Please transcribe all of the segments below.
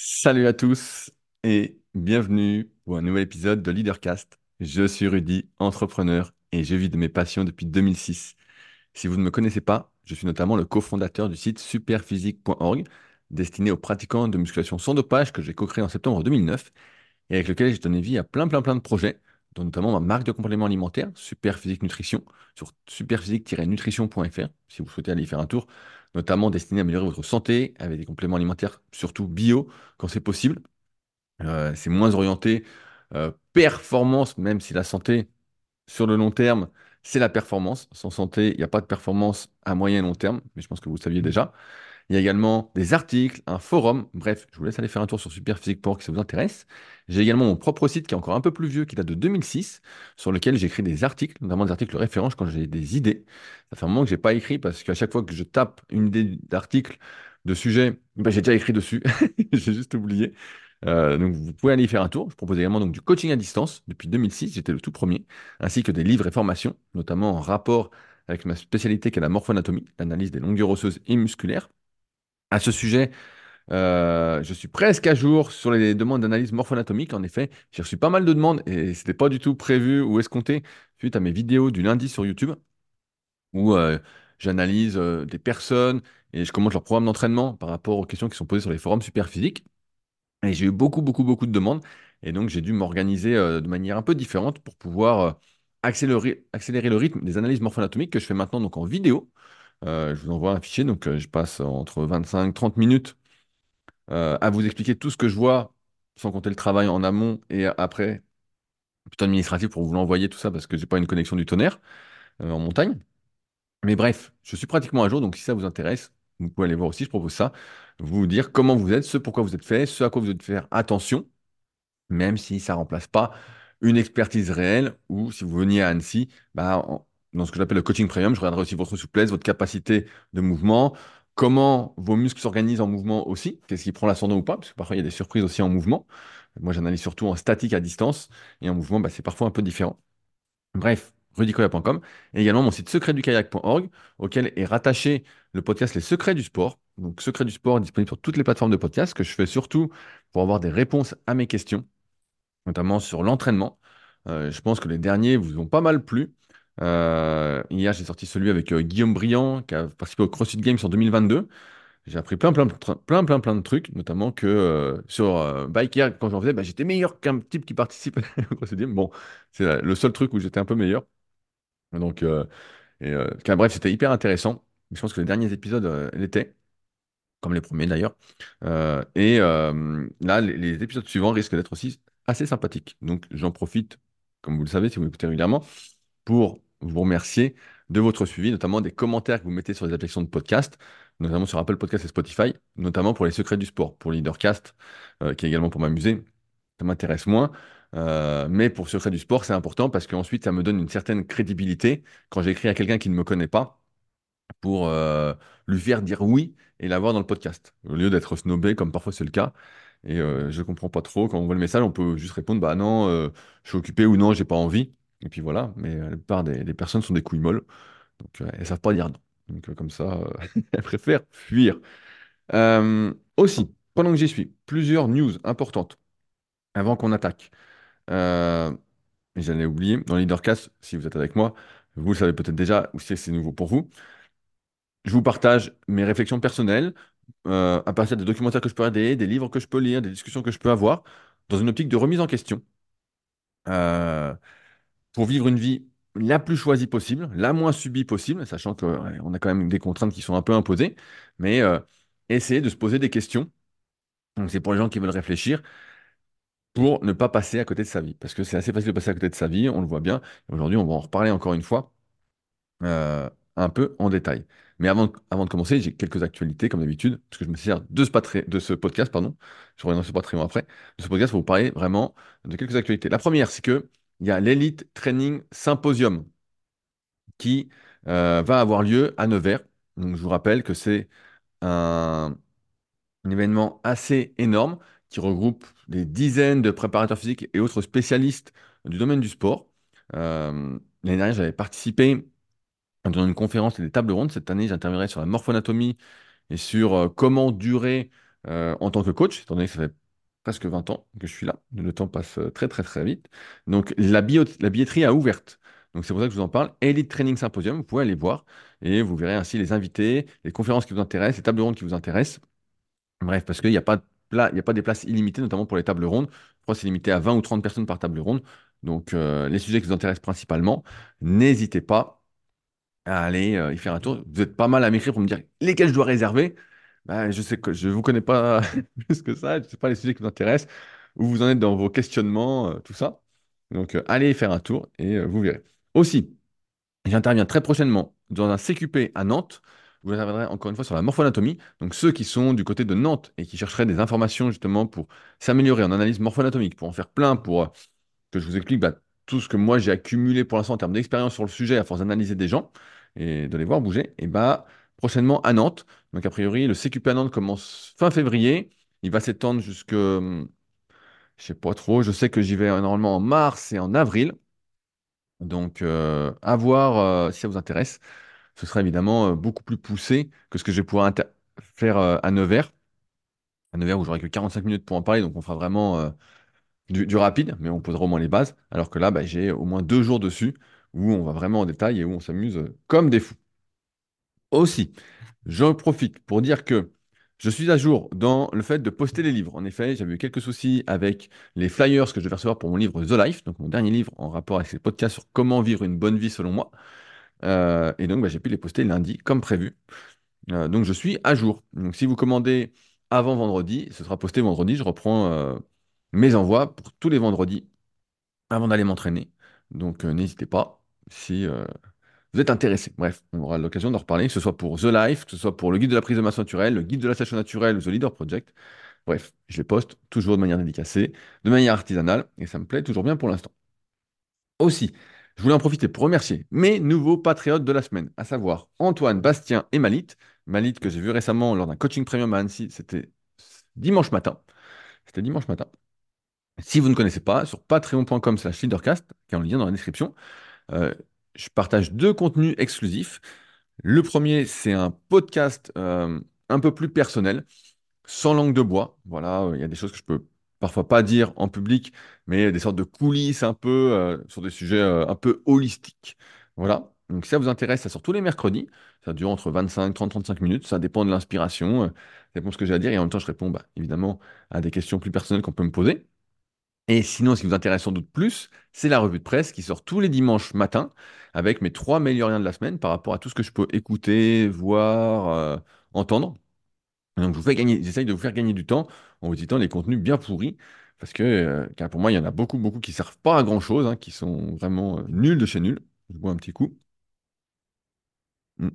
Salut à tous et bienvenue pour un nouvel épisode de Leadercast. Je suis Rudy, entrepreneur et je vis de mes passions depuis 2006. Si vous ne me connaissez pas, je suis notamment le cofondateur du site superphysique.org, destiné aux pratiquants de musculation sans dopage que j'ai co-créé en septembre 2009 et avec lequel j'ai donné vie à plein plein plein de projets, dont notamment ma marque de compléments alimentaires, Superphysique Nutrition, sur superphysique-nutrition.fr, si vous souhaitez aller y faire un tour, notamment destiné à améliorer votre santé avec des compléments alimentaires surtout bio quand c'est possible. Euh, c'est moins orienté euh, performance, même si la santé, sur le long terme, c'est la performance. Sans santé, il n'y a pas de performance à moyen et long terme, mais je pense que vous le saviez déjà. Il y a également des articles, un forum. Bref, je vous laisse aller faire un tour sur Superphysique.org si ça vous intéresse. J'ai également mon propre site qui est encore un peu plus vieux, qui date de 2006, sur lequel j'écris des articles, notamment des articles références quand j'ai des idées. Ça fait un moment que je n'ai pas écrit parce qu'à chaque fois que je tape une idée d'article, de sujet, ben, j'ai déjà écrit dessus. j'ai juste oublié. Euh, donc vous pouvez aller y faire un tour. Je propose également donc, du coaching à distance depuis 2006, j'étais le tout premier, ainsi que des livres et formations, notamment en rapport avec ma spécialité qui est la morphoanatomie, l'analyse des longueurs osseuses et musculaires. À ce sujet, euh, je suis presque à jour sur les demandes d'analyse morpho-anatomique. En effet, j'ai reçu pas mal de demandes et ce n'était pas du tout prévu ou escompté suite à mes vidéos du lundi sur YouTube où euh, j'analyse euh, des personnes et je commente leur programme d'entraînement par rapport aux questions qui sont posées sur les forums Superphysique. Et j'ai eu beaucoup, beaucoup, beaucoup de demandes. Et donc, j'ai dû m'organiser de manière un peu différente pour pouvoir accélérer, accélérer le rythme des analyses morpho-anatomiques que je fais maintenant donc en vidéo. Je vous envoie un fichier, donc je passe entre 25 30 minutes euh, à vous expliquer tout ce que je vois, sans compter le travail en amont et après, plutôt administratif pour vous l'envoyer, tout ça, parce que j'ai pas une connexion du tonnerre euh, en montagne. Mais bref, je suis pratiquement à jour, donc si ça vous intéresse, vous pouvez aller voir aussi, je propose ça, vous dire comment vous êtes, ce pourquoi vous êtes fait, ce à quoi vous devez faire attention, même si ça ne remplace pas une expertise réelle, ou si vous veniez à Annecy, bah, dans ce que j'appelle le coaching premium, je regarderai aussi votre souplesse, votre capacité de mouvement, comment vos muscles s'organisent en mouvement aussi, qu'est-ce qui prend l'ascendant ou pas, parce que parfois il y a des surprises aussi en mouvement. Moi, j'analyse surtout en statique à distance, et en mouvement, bah, c'est parfois un peu différent. Bref, rudicoya.com, et également mon site secretdukayak.org, auquel est rattaché le podcast Les Secrets du Sport. Donc, Secrets du Sport disponible sur toutes les plateformes de podcast, que je fais surtout pour avoir des réponses à mes questions, notamment sur l'entraînement. Euh, je pense que les derniers vous ont pas mal plu. Euh, hier, j'ai sorti celui avec euh, Guillaume Briand, qui a participé au CrossFit Games en 2022. J'ai appris plein, plein, plein, plein, plein de trucs, notamment que euh, sur Biker, quand j'en faisais, bah, j'étais meilleur qu'un type qui participe au CrossFit Games. Bon, c'est le seul truc où j'étais un peu meilleur. Donc, bref, c'était hyper intéressant. Je pense que les derniers épisodes l'étaient, comme les premiers d'ailleurs. et là, les, les épisodes suivants risquent d'être aussi assez sympathiques. Donc, j'en profite, comme vous le savez, si vous écoutez régulièrement, pour vous remercier de votre suivi, notamment des commentaires que vous mettez sur les applications de podcast, notamment sur Apple Podcast et Spotify, notamment pour les secrets du sport, pour Leadercast, euh, qui est également pour m'amuser. Ça m'intéresse moins. Euh, mais pour secrets du sport, c'est important parce qu'ensuite, ça me donne une certaine crédibilité quand j'écris à quelqu'un qui ne me connaît pas pour euh, lui faire dire oui et l'avoir dans le podcast, au lieu d'être snobé comme parfois c'est le cas. Et je ne comprends pas trop. Quand on voit le message, on peut juste répondre bah non, je suis occupé ou non, j'ai pas envie. Et puis voilà, mais euh, la plupart des, personnes sont des couilles molles, donc euh, elles ne savent pas dire non. Donc euh, comme ça, elles préfèrent fuir. aussi, pendant que j'y suis, plusieurs news importantes avant qu'on attaque. J'allais oublier, dans Leadercast, si vous êtes avec moi, vous le savez peut-être déjà, ou si c'est nouveau pour vous. Je vous partage mes réflexions personnelles à partir des documentaires que je peux regarder, des livres que je peux lire, des discussions que je peux avoir, dans une optique de remise en question. Euh, pour vivre une vie la plus choisie possible, la moins subie possible, sachant qu'on a quand même des contraintes qui sont un peu imposées, mais euh, essayer de se poser des questions. Donc c'est pour les gens qui veulent réfléchir pour ne pas passer à côté de sa vie. Parce que c'est assez facile de passer à côté de sa vie, on le voit bien. Aujourd'hui, on va en reparler encore une fois, euh, un peu en détail. Mais avant, avant de commencer, j'ai quelques actualités, comme d'habitude, parce que je me sers de ce, de ce podcast, pardon, je reviendrai sur Patreon après, de ce podcast pour vous parler vraiment de quelques actualités. La première, c'est que il y a l'Elite Training Symposium qui euh, va avoir lieu à Nevers. Donc, je vous rappelle que c'est un, événement assez énorme qui regroupe des dizaines de préparateurs physiques et autres spécialistes du domaine du sport. Euh, l'année dernière, j'avais participé dans une conférence et des tables rondes. Cette année, j'interviendrai sur la morphoanatomie et sur euh, comment durer en tant que coach, étant donné que ça fait presque 20 ans que je suis là. Le temps passe euh, très très très vite. Donc la, billetterie a ouverte. Donc c'est pour ça que je vous en parle. Elite Training Symposium, vous pouvez aller voir et vous verrez ainsi les invités, les conférences qui vous intéressent, les tables rondes qui vous intéressent. Bref, parce qu'il n'y a pas il y a pas des places illimitées, notamment pour les tables rondes. Je crois que c'est limité à 20 ou 30 personnes par table ronde. Donc euh, les sujets qui vous intéressent principalement, n'hésitez pas à aller euh, y faire un tour. Vous êtes pas mal à m'écrire pour me dire lesquels je dois réserver. Bah, je sais que je vous connais pas plus que ça. Je ne sais pas les sujets qui vous intéressent, où vous en êtes dans vos questionnements, euh, tout ça. Donc, euh, allez faire un tour et euh, vous verrez. Aussi, j'interviens très prochainement dans un CQP à Nantes. Vous interviendrez encore une fois sur la morphoanatomie. Donc, ceux qui sont du côté de Nantes et qui chercheraient des informations justement pour s'améliorer en analyse morpho-anatomique, pour en faire plein, pour que je vous explique bah, tout ce que moi j'ai accumulé pour l'instant en termes d'expérience sur le sujet à force d'analyser des gens et de les voir bouger, et bah prochainement à Nantes. Donc a priori, le CQP à Nantes commence fin février. Il va s'étendre jusque, je sais pas trop, je sais que j'y vais normalement en mars et en avril. Donc euh, à voir euh, si ça vous intéresse. Ce sera évidemment euh, beaucoup plus poussé que ce que je vais pouvoir faire à Nevers. À Nevers où j'aurai que 45 minutes pour en parler, donc on fera vraiment du, rapide, mais on posera au moins les bases. Alors que là, bah, j'ai au moins deux jours dessus où on va vraiment en détail et où on s'amuse comme des fous. Aussi, j'en profite pour dire que je suis à jour dans le fait de poster les livres. En effet, j'avais eu quelques soucis avec les flyers que je vais recevoir pour mon livre The Life, donc mon dernier livre en rapport avec ces podcasts sur comment vivre une bonne vie selon moi. Euh, et donc, bah, j'ai pu les poster lundi comme prévu. Euh, donc, je suis à jour. Donc, si vous commandez avant vendredi, ce sera posté vendredi. Je reprends euh, mes envois pour tous les vendredis avant d'aller m'entraîner. Donc n'hésitez pas si vous êtes intéressé. Bref, on aura l'occasion d'en reparler, que ce soit pour The Life, que ce soit pour le guide de la prise de masse naturelle, le guide de la station naturelle ou The Leader Project. Bref, je les poste toujours de manière dédicacée, de manière artisanale, et ça me plaît toujours bien pour l'instant. Aussi, je voulais en profiter pour remercier mes nouveaux patriotes de la semaine, à savoir Antoine, Bastien et Malit. Malit que j'ai vu récemment lors d'un coaching premium à Annecy, c'était dimanche matin. C'était dimanche matin. Si vous ne connaissez pas, sur patreon.com slash leadercast, qui est en lien dans la description, euh, je partage deux contenus exclusifs. Le premier, c'est un podcast euh, un peu plus personnel, sans langue de bois. Voilà, euh, il y a des choses que je peux parfois pas dire en public, mais des sortes de coulisses un peu euh, sur des sujets un peu holistiques. Voilà. Donc si ça vous intéresse, ça sort tous les mercredis. Ça dure entre 25, 30, 35 minutes. Ça dépend de l'inspiration. ça dépend de ce que j'ai à dire. Et en même temps, je réponds bah, évidemment à des questions plus personnelles qu'on peut me poser. Et sinon, ce qui vous intéresse sans doute plus, c'est la revue de presse qui sort tous les dimanches matin avec mes trois meilleurs liens de la semaine par rapport à tout ce que je peux écouter, voir, euh, entendre. Donc, j'essaye de vous faire gagner du temps en vous citant les contenus bien pourris parce que, euh, pour moi, il y en a beaucoup, beaucoup qui servent pas à grand-chose, hein, qui sont vraiment euh, nuls de chez nuls. Je bois un petit coup. Mm.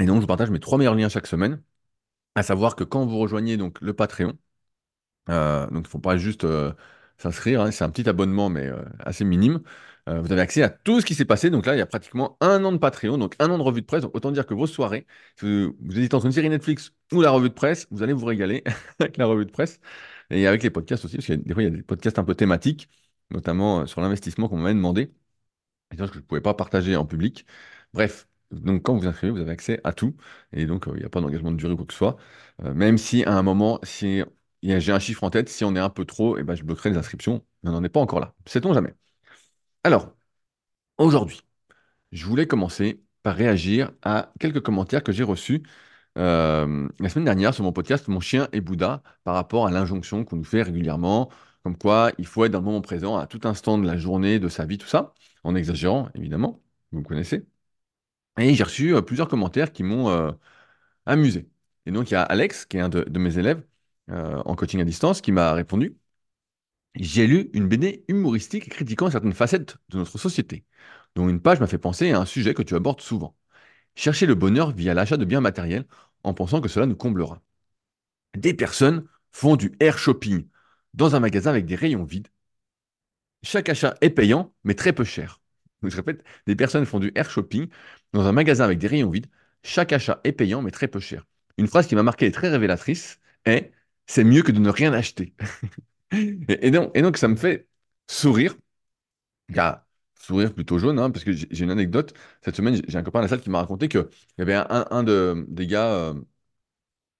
Et donc, je partage mes trois meilleurs liens chaque semaine, à savoir que quand vous rejoignez donc le Patreon, Euh, donc, il ne faut pas juste euh, s'inscrire, hein, c'est un petit abonnement, mais euh, assez minime. Vous avez accès à tout ce qui s'est passé. Donc là, il y a pratiquement un an de Patreon, donc un an de revue de presse. Autant dire que vos soirées, si vous, vous hésitez entre une série Netflix ou la revue de presse, vous allez vous régaler avec la revue de presse et avec les podcasts aussi, parce que des fois, il y a des podcasts un peu thématiques, notamment sur l'investissement qu'on m'avait demandé des choses que je ne pouvais pas partager en public. Bref, donc quand vous vous inscrivez, vous avez accès à tout. Et donc, il n'y a pas d'engagement de durée ou quoi que ce soit. Même si à un moment, si y a- j'ai un chiffre en tête, si on est un peu trop, eh ben, je bloquerai les inscriptions. On n'en est pas encore là. Sait-on jamais. Alors, aujourd'hui, je voulais commencer par réagir à quelques commentaires que j'ai reçus euh, la semaine dernière sur mon podcast Mon chien et Bouddha par rapport à l'injonction qu'on nous fait régulièrement, comme quoi il faut être dans le moment présent à tout instant de la journée, de sa vie, tout ça, en exagérant, évidemment, vous me connaissez. Et j'ai reçu euh, plusieurs commentaires qui m'ont euh, amusé. Et donc il y a Alex, qui est un de mes élèves euh, en coaching à distance, qui m'a répondu, J'ai lu une BD humoristique critiquant certaines facettes de notre société, dont une page m'a fait penser à un sujet que tu abordes souvent. Chercher le bonheur via l'achat de biens matériels en pensant que cela nous comblera. Des personnes font du air shopping dans un magasin avec des rayons vides. Chaque achat est payant, mais très peu cher. Je répète, des personnes font du air shopping dans un magasin avec des rayons vides. Chaque achat est payant, mais très peu cher. Une phrase qui m'a marqué et très révélatrice est C'est mieux que de ne rien acheter. Et, donc, ça me fait sourire. Car, sourire plutôt jaune, hein, parce que j'ai une anecdote. Cette semaine, j'ai un copain à la salle qui m'a raconté qu'il y avait un, un de, des gars. euh,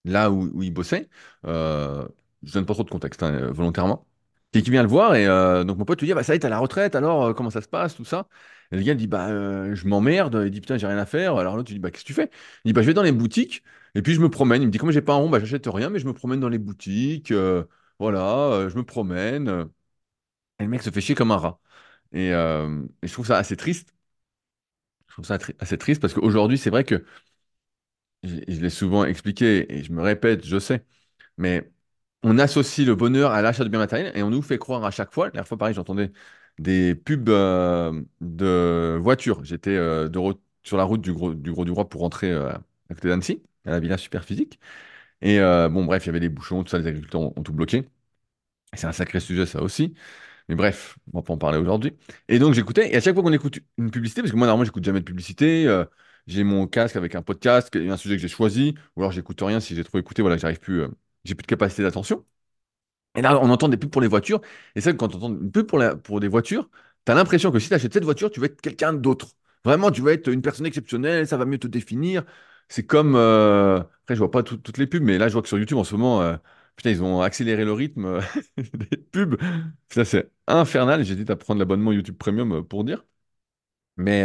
là où, il bossait. Euh, je donne pas trop de contexte, hein, euh, volontairement. Et qui vient le voir, et euh, donc mon pote lui dit, ah bah ça y est, t'es à la retraite, alors comment ça se passe, tout ça? Et le gars dit, bah je m'emmerde, il dit, putain, j'ai rien à faire. Alors l'autre, tu dis, bah qu'est-ce que tu fais? Il dit, bah je vais dans les boutiques, et puis je me promène. Il me dit, comme j'ai pas un rond, bah j'achète rien, mais je me promène dans les boutiques, euh, voilà, euh, je me promène. Et le mec se fait chier comme un rat. Et, euh, je trouve ça assez triste. Je trouve ça assez triste parce qu'aujourd'hui, c'est vrai que je, l'ai souvent expliqué et je me répète, je sais, mais on associe le bonheur à l'achat de biens matériels et on nous fait croire à chaque fois. La dernière fois, pareil, j'entendais des pubs de voitures. J'étais sur la route du Gros du, Gros du Roi pour rentrer à côté d'Annecy, à la Villa Superphysique. Et euh, bon, bref, il y avait des bouchons, tout ça, les agriculteurs ont, tout bloqué. C'est un sacré sujet, ça aussi. Mais bref, on va pas en parler aujourd'hui. Et donc j'écoutais, et à chaque fois qu'on écoute une publicité, parce que moi normalement j'écoute jamais de publicité, euh, j'ai mon casque avec un podcast, un sujet que j'ai choisi, ou alors j'écoute rien si j'ai trop écouté, voilà, j'arrive plus, euh, j'ai plus de capacité d'attention. Et là, on entend des pubs pour les voitures. Et c'est quand tu entends une pub pour, la- des voitures, tu as l'impression que si tu achètes cette voiture, tu vas être quelqu'un d'autre. Vraiment, tu vas être une personne exceptionnelle, ça va mieux te définir. C'est comme. euh, Après, je vois pas tout- toutes les pubs, mais là, je vois que sur YouTube, en ce moment, euh, putain, ils ont accéléré le rythme euh, des pubs. Ça, c'est infernal. J'hésite à prendre l'abonnement YouTube Premium euh, pour dire. Mais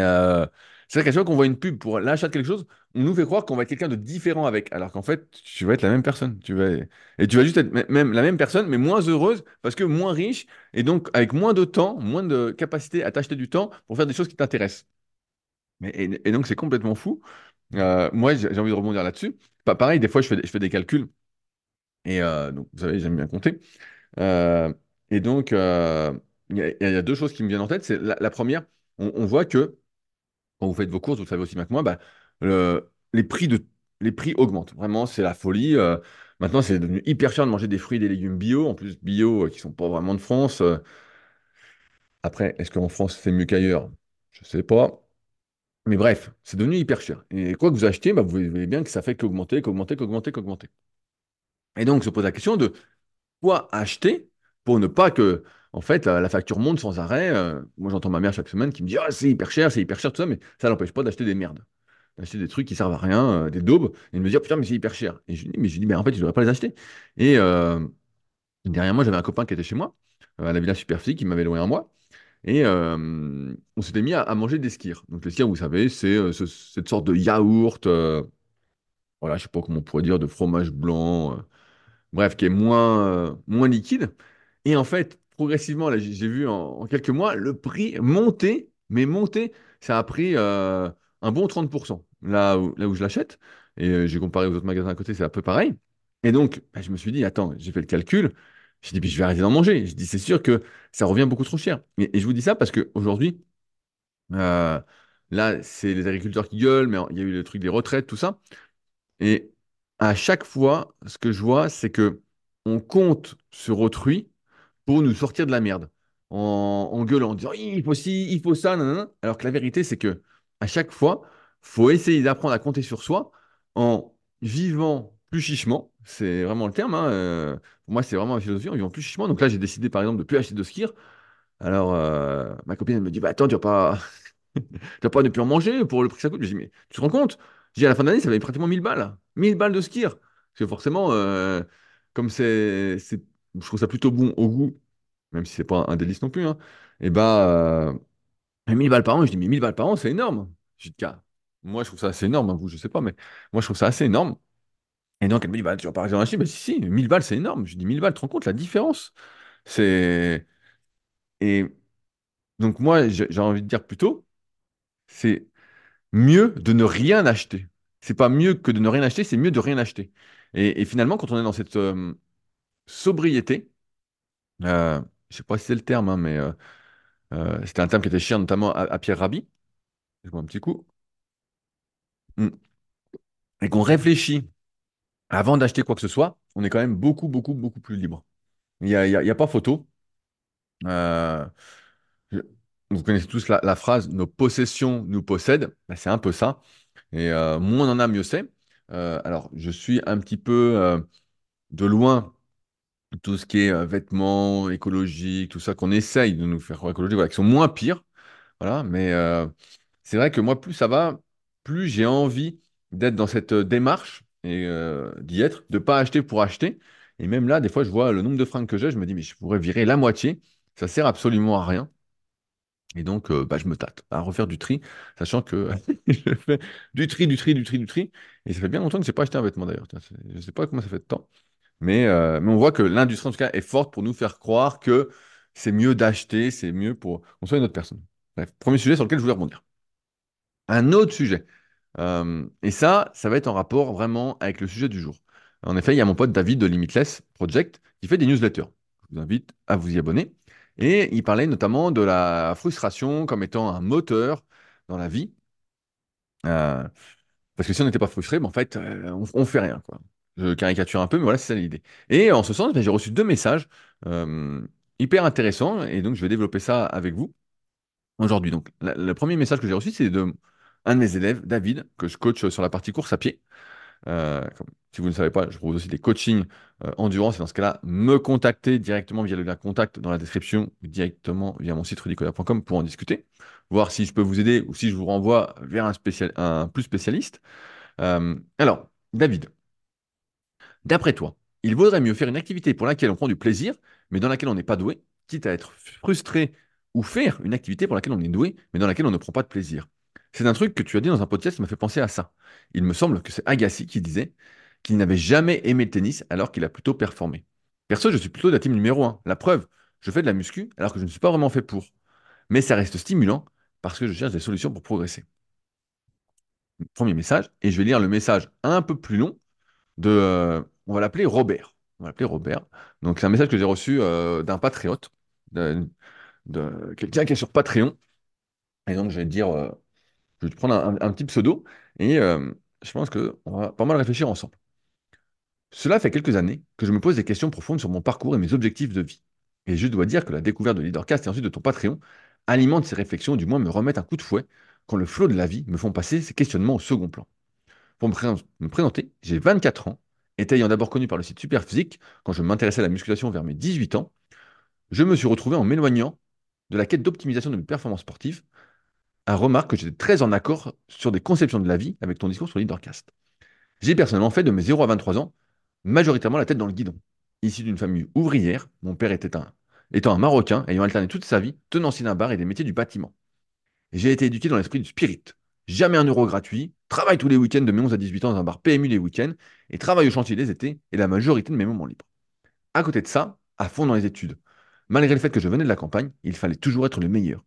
c'est vrai qu'à chaque fois qu'on voit une pub pour l'achat de quelque chose, on nous fait croire qu'on va être quelqu'un de différent avec. Alors qu'en fait, tu vas être la même personne. Tu vas... Et tu vas juste être même la même personne, mais moins heureuse parce que moins riche et donc avec moins de temps, moins de capacité à t'acheter du temps pour faire des choses qui t'intéressent. Et donc, c'est complètement fou. Euh, moi, j'ai envie de rebondir là-dessus. Pas pareil, des fois, je fais, des- calculs. Et euh, donc, vous savez, j'aime bien compter. Euh, et donc, il y, a deux choses qui me viennent en tête. C'est la, première, on voit que quand vous faites vos courses, vous le savez aussi bien que moi, bah, le- les prix augmentent. Vraiment, c'est la folie. Maintenant, c'est devenu hyper cher de manger des fruits et des légumes bio, en plus bio, qui sont pas vraiment de France. Après, est-ce qu'en France, c'est mieux qu'ailleurs? Je sais pas. Mais bref, c'est devenu hyper cher. Et quoi que vous achetiez, bah, vous voyez bien que ça fait qu'augmenter, qu'augmenter, qu'augmenter, qu'augmenter. Et donc, se pose la question de quoi acheter pour ne pas que, en fait, la, facture monte sans arrêt. Euh, moi, j'entends ma mère chaque semaine qui me dit, ah, c'est hyper cher, c'est hyper cher, tout ça, mais ça n'empêche pas d'acheter des merdes. D'acheter des trucs qui servent à rien, euh, des daubes, et de me dire, putain, mais c'est hyper cher. Et je lui dis, mais je dis, mais en fait, je ne devrais pas les acheter. Et euh, derrière moi, j'avais un copain qui était chez moi, à la Villa Superphysique, qui m'avait loué un mois. Et euh, on s'était mis à, manger des skirs. Donc, les skirs, vous savez, c'est euh, ce- cette sorte de yaourt, euh, voilà, je sais pas comment on pourrait dire, de fromage blanc. euh, bref, qui est moins, moins liquide. Et en fait, progressivement, là, j'ai vu en, quelques mois le prix monter, mais monter, ça a pris un bon 30% là où, là où je l'achète. Et j'ai comparé aux autres magasins à côté, c'est un peu pareil. Et donc, bah, je me suis dit, attends, j'ai fait le calcul. J'ai dit, puis je vais arrêter d'en manger. Je dis, c'est sûr que ça revient beaucoup trop cher. Et, je vous dis ça parce qu'aujourd'hui, euh, là, c'est les agriculteurs qui gueulent, mais il y a eu le truc des retraites, tout ça. Et à chaque fois, ce que je vois, c'est que on compte sur autrui pour nous sortir de la merde. En, en gueulant, en disant il faut ci, il faut ça, nanana. Alors que la vérité, c'est que à chaque fois, faut essayer d'apprendre à compter sur soi en vivant plus chichement. C'est vraiment le terme. hein, euh, pour moi, c'est vraiment ma philosophie, en vivant plus chichement. Donc là, j'ai décidé, par exemple, de plus acheter de skier. Alors, euh, ma copine, elle me dit, bah attends, tu vas pas, tu vas pas ne plus en manger pour le prix que ça coûte. Je dis, mais tu te rends compte? Je dis, à la fin de l'année, ça va être pratiquement 1000 balles. 1000 balles de skier. Parce que forcément, euh, comme c'est, je trouve ça plutôt bon au goût, même si c'est pas un délice non plus, hein, et bah, euh, 1000 balles par an, je dis, mais 1000 balles par an, c'est énorme. Je dis, moi, je trouve ça assez énorme, hein, vous, je sais pas, mais moi, je trouve ça assez énorme. Et donc, elle me dit, bah, tu vas pas raison acheter, bah, si, si, 1000 balles, c'est énorme. Je dis, 1000 balles, tu te rends compte la différence? C'est. Et donc, moi, j'ai envie de dire plutôt, c'est mieux de ne rien acheter. C'est pas mieux que de ne rien acheter, c'est mieux de rien acheter. Et, finalement, quand on est dans cette euh, sobriété, euh, je sais pas si c'est le terme, hein, mais euh, euh, c'était un terme qui était cher notamment à, Pierre Rabhi, je vois un petit coup, Mm. et qu'on réfléchit avant d'acheter quoi que ce soit, on est quand même beaucoup, beaucoup, beaucoup plus libre. Il n'y a, pas photo. Euh, vous connaissez tous la, phrase «Nos possessions nous possèdent». Ben, c'est un peu ça. Et euh, moins on en a, mieux c'est. Euh, alors, je suis un petit peu de loin tout ce qui est vêtements écologiques, tout ça qu'on essaye de nous faire écologique, voilà, qui sont moins pires. Voilà, mais c'est vrai que moi, plus ça va, plus j'ai envie d'être dans cette démarche et euh, d'y être, de ne pas acheter pour acheter. Et même là, des fois, je vois le nombre de fringues que j'ai, je me dis, mais je pourrais virer la moitié. Ça sert absolument à rien. Et donc, euh, bah, je me tâte à refaire du tri, sachant que je fais du tri, du tri, du tri, du tri. Et ça fait bien longtemps que je n'ai pas acheté un vêtement d'ailleurs. Je ne sais pas comment ça fait de temps. Mais, euh, mais on voit que l'industrie, en tout cas, est forte pour nous faire croire que c'est mieux d'acheter, c'est mieux pour qu'on soit une autre personne. Bref, premier sujet sur lequel je voulais rebondir. Un autre sujet. Euh, et ça, ça va être en rapport vraiment avec le sujet du jour. En effet, il y a mon pote David de Limitless Project qui fait des newsletters. Je vous invite à vous y abonner. Et il parlait notamment de la frustration comme étant un moteur dans la vie. Euh, parce que si on n'était pas frustré, ben, en fait, euh, on, ne fait rien, quoi. Je caricature un peu, mais voilà, c'est ça l'idée. Et en ce sens, ben, j'ai reçu deux messages hyper intéressants, et donc je vais développer ça avec vous aujourd'hui. Donc, le premier message que j'ai reçu, c'est de un de mes élèves, David, que je coach sur la partie course à pied. Euh, si vous ne savez pas, je propose aussi des coachings euh, endurance. Et dans ce cas-là, me contacter directement via le contact dans la description ou directement via mon site rudicola.com pour en discuter, voir si je peux vous aider ou si je vous renvoie vers un plus spécialiste. Euh, alors, David, d'après toi, il vaudrait mieux faire une activité pour laquelle on prend du plaisir, mais dans laquelle on n'est pas doué, quitte à être frustré, ou faire une activité pour laquelle on est doué, mais dans laquelle on ne prend pas de plaisir? C'est un truc que tu as dit dans un podcast qui m'a fait penser à ça. Il me semble que c'est Agassi qui disait qu'il n'avait jamais aimé le tennis alors qu'il a plutôt performé. Perso, je suis plutôt de la team numéro 1. La preuve, je fais de la muscu alors que je ne suis pas vraiment fait pour. Mais ça reste stimulant parce que je cherche des solutions pour progresser. Premier message, et je vais lire le message un peu plus long de, euh, on va l'appeler Robert. On va l'appeler Robert. Donc c'est un message que j'ai reçu euh, d'un patriote, de, quelqu'un qui est sur Patreon. Et donc je vais dire, euh, je vais te prendre un, petit pseudo et euh, je pense qu'on va pas mal réfléchir ensemble. Cela fait quelques années que je me pose des questions profondes sur mon parcours et mes objectifs de vie. Et je dois dire que la découverte de Leadercast et ensuite de ton Patreon alimente ces réflexions, du moins me remettent un coup de fouet quand le flot de la vie me font passer ces questionnements au second plan. Pour me présenter, j'ai 24 ans, et ayant d'abord connu par le site Superphysique, quand je m'intéressais à la musculation vers mes 18 ans, je me suis retrouvé en m'éloignant de la quête d'optimisation de mes performances sportives, à remarque que j'étais très en accord sur des conceptions de la vie avec ton discours sur Leadercast. J'ai personnellement fait de mes 0 à 23 ans majoritairement la tête dans le guidon. Issu d'une famille ouvrière, mon père était un, étant un Marocain ayant alterné toute sa vie, tenancier d'un bar et des métiers du bâtiment. J'ai été éduqué dans l'esprit du spirit. Jamais un euro gratuit, travaille tous les week-ends de mes 11 à 18 ans dans un bar PMU les week-ends, et travaille au chantier les étés et la majorité de mes moments libres. À côté de ça, à fond dans les études. Malgré le fait que je venais de la campagne, il fallait toujours être le meilleur.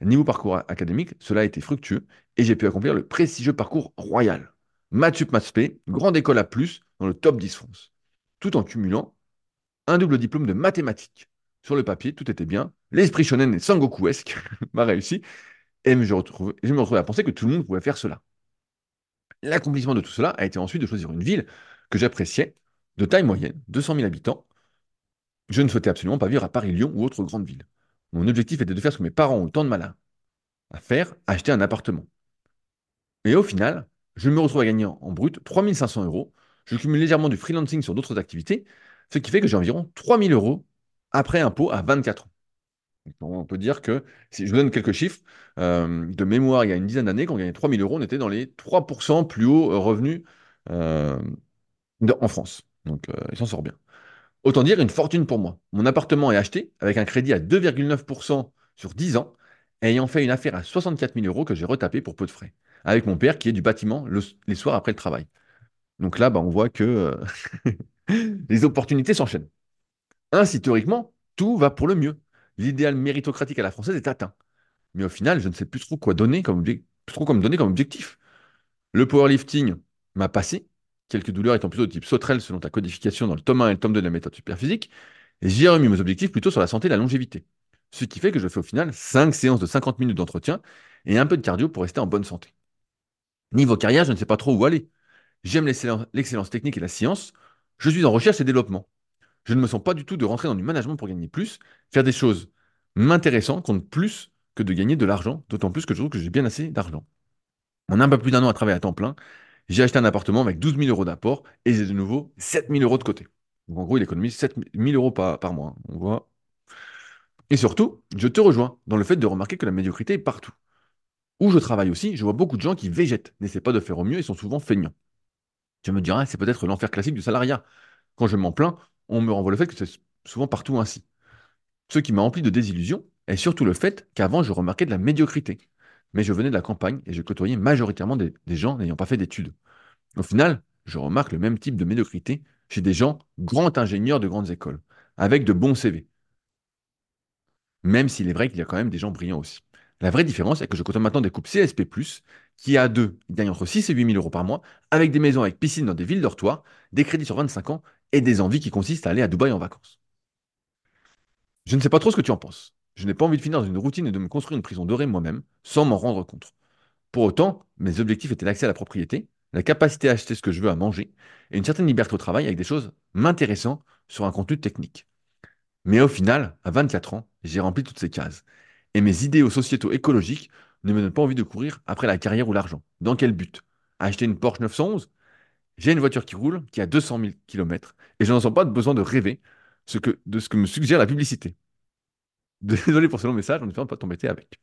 Niveau parcours académique, cela a été fructueux et j'ai pu accomplir le prestigieux parcours royal. Matsup Matspé, grande école à plus, dans le top 10 France. Tout en cumulant un double diplôme de mathématiques. Sur le papier, tout était bien. L'esprit shonen et sangokuesque m'a réussi et je, me retrouvais à penser que tout le monde pouvait faire cela. L'accomplissement de tout cela a été ensuite de choisir une ville que j'appréciais, de taille moyenne, 200 000 habitants. Je ne souhaitais absolument pas vivre à Paris, Lyon ou autre grande ville. Mon objectif était de faire ce que mes parents ont tant de mal à, faire, acheter un appartement. Et au final, je me retrouve à gagner en, brut 3500 euros. Je cumule légèrement du freelancing sur d'autres activités, ce qui fait que j'ai environ 3000 euros après impôt à 24 ans. On peut dire que, si je vous donne quelques chiffres, euh, de mémoire, il y a une dizaine d'années, quand on gagnait 3000 euros, on était dans les 3% plus hauts revenus euh, en France. Donc, euh, il s'en sort bien. Autant dire une fortune pour moi. Mon appartement est acheté avec un crédit à 2,9% sur 10 ans, ayant fait une affaire à 64 000 euros que j'ai retapé pour peu de frais, avec mon père qui est du bâtiment le- les soirs après le travail. Donc là, bah, on voit que euh, les opportunités s'enchaînent. Ainsi, théoriquement, tout va pour le mieux. L'idéal méritocratique à la française est atteint. Mais au final, je ne sais plus trop quoi plus trop quoi donner comme objectif. Le powerlifting m'a passé, quelques douleurs étant plutôt de type sauterelle selon ta codification dans le tome 1 et le tome 2 de la méthode superphysique, et j'ai remis mes objectifs plutôt sur la santé et la longévité. Ce qui fait que je fais au final 5 séances de 50 minutes d'entretien et un peu de cardio pour rester en bonne santé. Niveau carrière, je ne sais pas trop où aller. J'aime l'excellence technique et la science. Je suis en recherche et développement. Je ne me sens pas du tout de rentrer dans du management pour gagner plus. Faire des choses m'intéressantes compte plus que de gagner de l'argent, d'autant plus que je trouve que j'ai bien assez d'argent. En un peu plus d'un an à travailler à temps plein, j'ai acheté un appartement avec 12 000 euros d'apport et j'ai de nouveau 7 000 euros de côté. Donc en gros, il économise 7 000 euros par, mois. On voit. Et surtout, je te rejoins dans le fait de remarquer que la médiocrité est partout. Où je travaille aussi, je vois beaucoup de gens qui végètent, n'essaient pas de faire au mieux et sont souvent feignants. Tu me diras, c'est peut-être l'enfer classique du salariat. Quand je m'en plains, on me renvoie le fait que c'est souvent partout ainsi. Ce qui m'a rempli de désillusion est surtout le fait qu'avant, je remarquais de la médiocrité. Mais je venais de la campagne et je côtoyais majoritairement des, gens n'ayant pas fait d'études. Au final, je remarque le même type de médiocrité chez des gens grands ingénieurs de grandes écoles, avec de bons CV. Même s'il est vrai qu'il y a quand même des gens brillants aussi. La vraie différence est que je côtoie maintenant des couples CSP+, qui à deux gagnent entre 6 et 8 000 euros par mois, avec des maisons avec piscine dans des villes dortoirs, des crédits sur 25 ans et des envies qui consistent à aller à Dubaï en vacances. Je ne sais pas trop ce que tu en penses. Je n'ai pas envie de finir dans une routine et de me construire une prison dorée moi-même, sans m'en rendre compte. Pour autant, mes objectifs étaient l'accès à la propriété, la capacité à acheter ce que je veux à manger, et une certaine liberté au travail avec des choses m'intéressant sur un contenu technique. Mais au final, à 24 ans, j'ai rempli toutes ces cases. Et mes idéaux sociétaux écologiques ne me donnent pas envie de courir après la carrière ou l'argent. Dans quel but? Acheter une Porsche 911 J'ai une voiture qui roule, qui a 200 000 km, et je n'en sens pas besoin de rêver de ce que me suggère la publicité. Désolé pour ce long message, on ne peut pas t'embêter avec.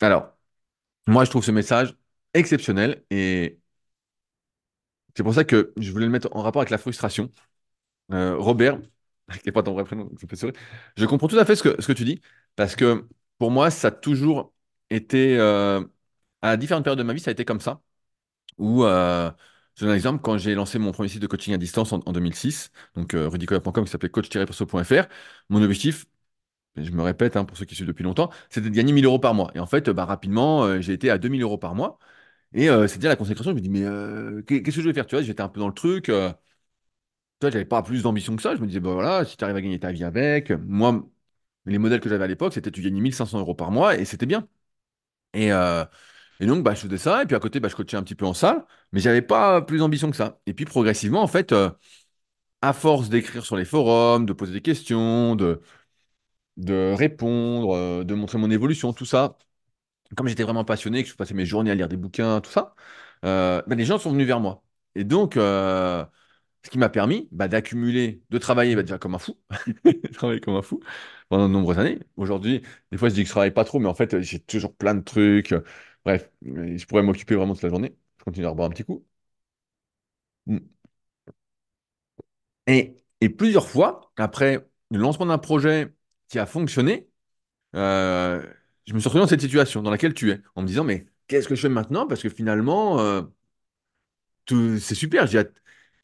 Alors, moi, je trouve ce message exceptionnel et c'est pour ça que je voulais le mettre en rapport avec la frustration. Euh, Robert, qui n'est pas ton vrai prénom, donc ça sourire. Je comprends tout à fait ce que, ce que tu dis, parce que pour moi, ça a toujours été, euh, à différentes périodes de ma vie, ça a été comme ça. Où, euh, je donne un exemple, quand j'ai lancé mon premier site de coaching à distance en, en 2006, donc euh, rudicoya.com qui s'appelait coach-perso.fr, mon objectif, je me répète hein, pour ceux qui suivent depuis longtemps, c'était de gagner 1000 euros par mois. Et en fait, bah, rapidement, euh, j'ai été à 2000 euros par mois. Et euh, c'est déjà la consécration, je me dis, mais euh, qu'est- qu'est-ce que je vais faire? Tu vois, j'étais un peu dans le truc. tu vois, j'avais pas plus d'ambition que ça. Je me disais, bah voilà, si tu arrives à gagner ta vie avec. Moi, les modèles que j'avais à l'époque, c'était tu gagnais 1500 euros par mois et c'était bien. Et, et donc, bah, je faisais ça. Et puis à côté, bah, je coachais un petit peu en salle. Mais j'avais pas plus d'ambition que ça. Et puis progressivement, en fait, à force d'écrire sur les forums, de poser des questions, de, de répondre, euh, de montrer mon évolution, tout ça, comme j'étais vraiment passionné, que je passais mes journées à lire des bouquins, tout ça, bah, les gens sont venus vers moi. Et donc, euh, ce qui m'a permis bah, d'accumuler, de travailler bah, déjà comme un fou, travailler comme un fou pendant de nombreuses années. Aujourd'hui, des fois, je dis que je travaille pas trop, mais en fait, j'ai toujours plein de trucs. Bref, je pourrais m'occuper vraiment toute la journée. Je continue à reboire un petit coup. Mm. Et, et plusieurs fois, après le lancement d'un projet qui a fonctionné, euh, je me suis retrouvé dans cette situation dans laquelle tu es, en me disant, mais qu'est-ce que je fais maintenant? Parce que finalement, euh, c'est super. j'ai.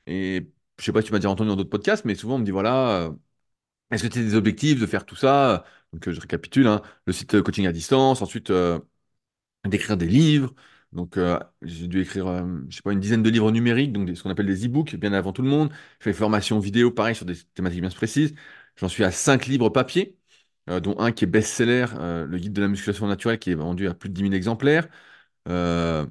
Et je sais pas si tu m'as déjà entendu dans d'autres podcasts, mais souvent on me dit, voilà, euh, est-ce que tu as des objectifs de faire tout ça? Donc je récapitule, hein, le site coaching à distance, ensuite d'écrire des livres. Donc j'ai dû écrire, euh, je sais pas, une dizaine de livres numériques, donc ce qu'on appelle des e-books, bien avant tout le monde. Je fais des formations vidéo, pareil, sur des thématiques bien précises. J'en suis à cinq livres papier, euh, dont un qui est best-seller, euh, le guide de la musculation naturelle, qui est vendu à plus de dix mille exemplaires. Euh,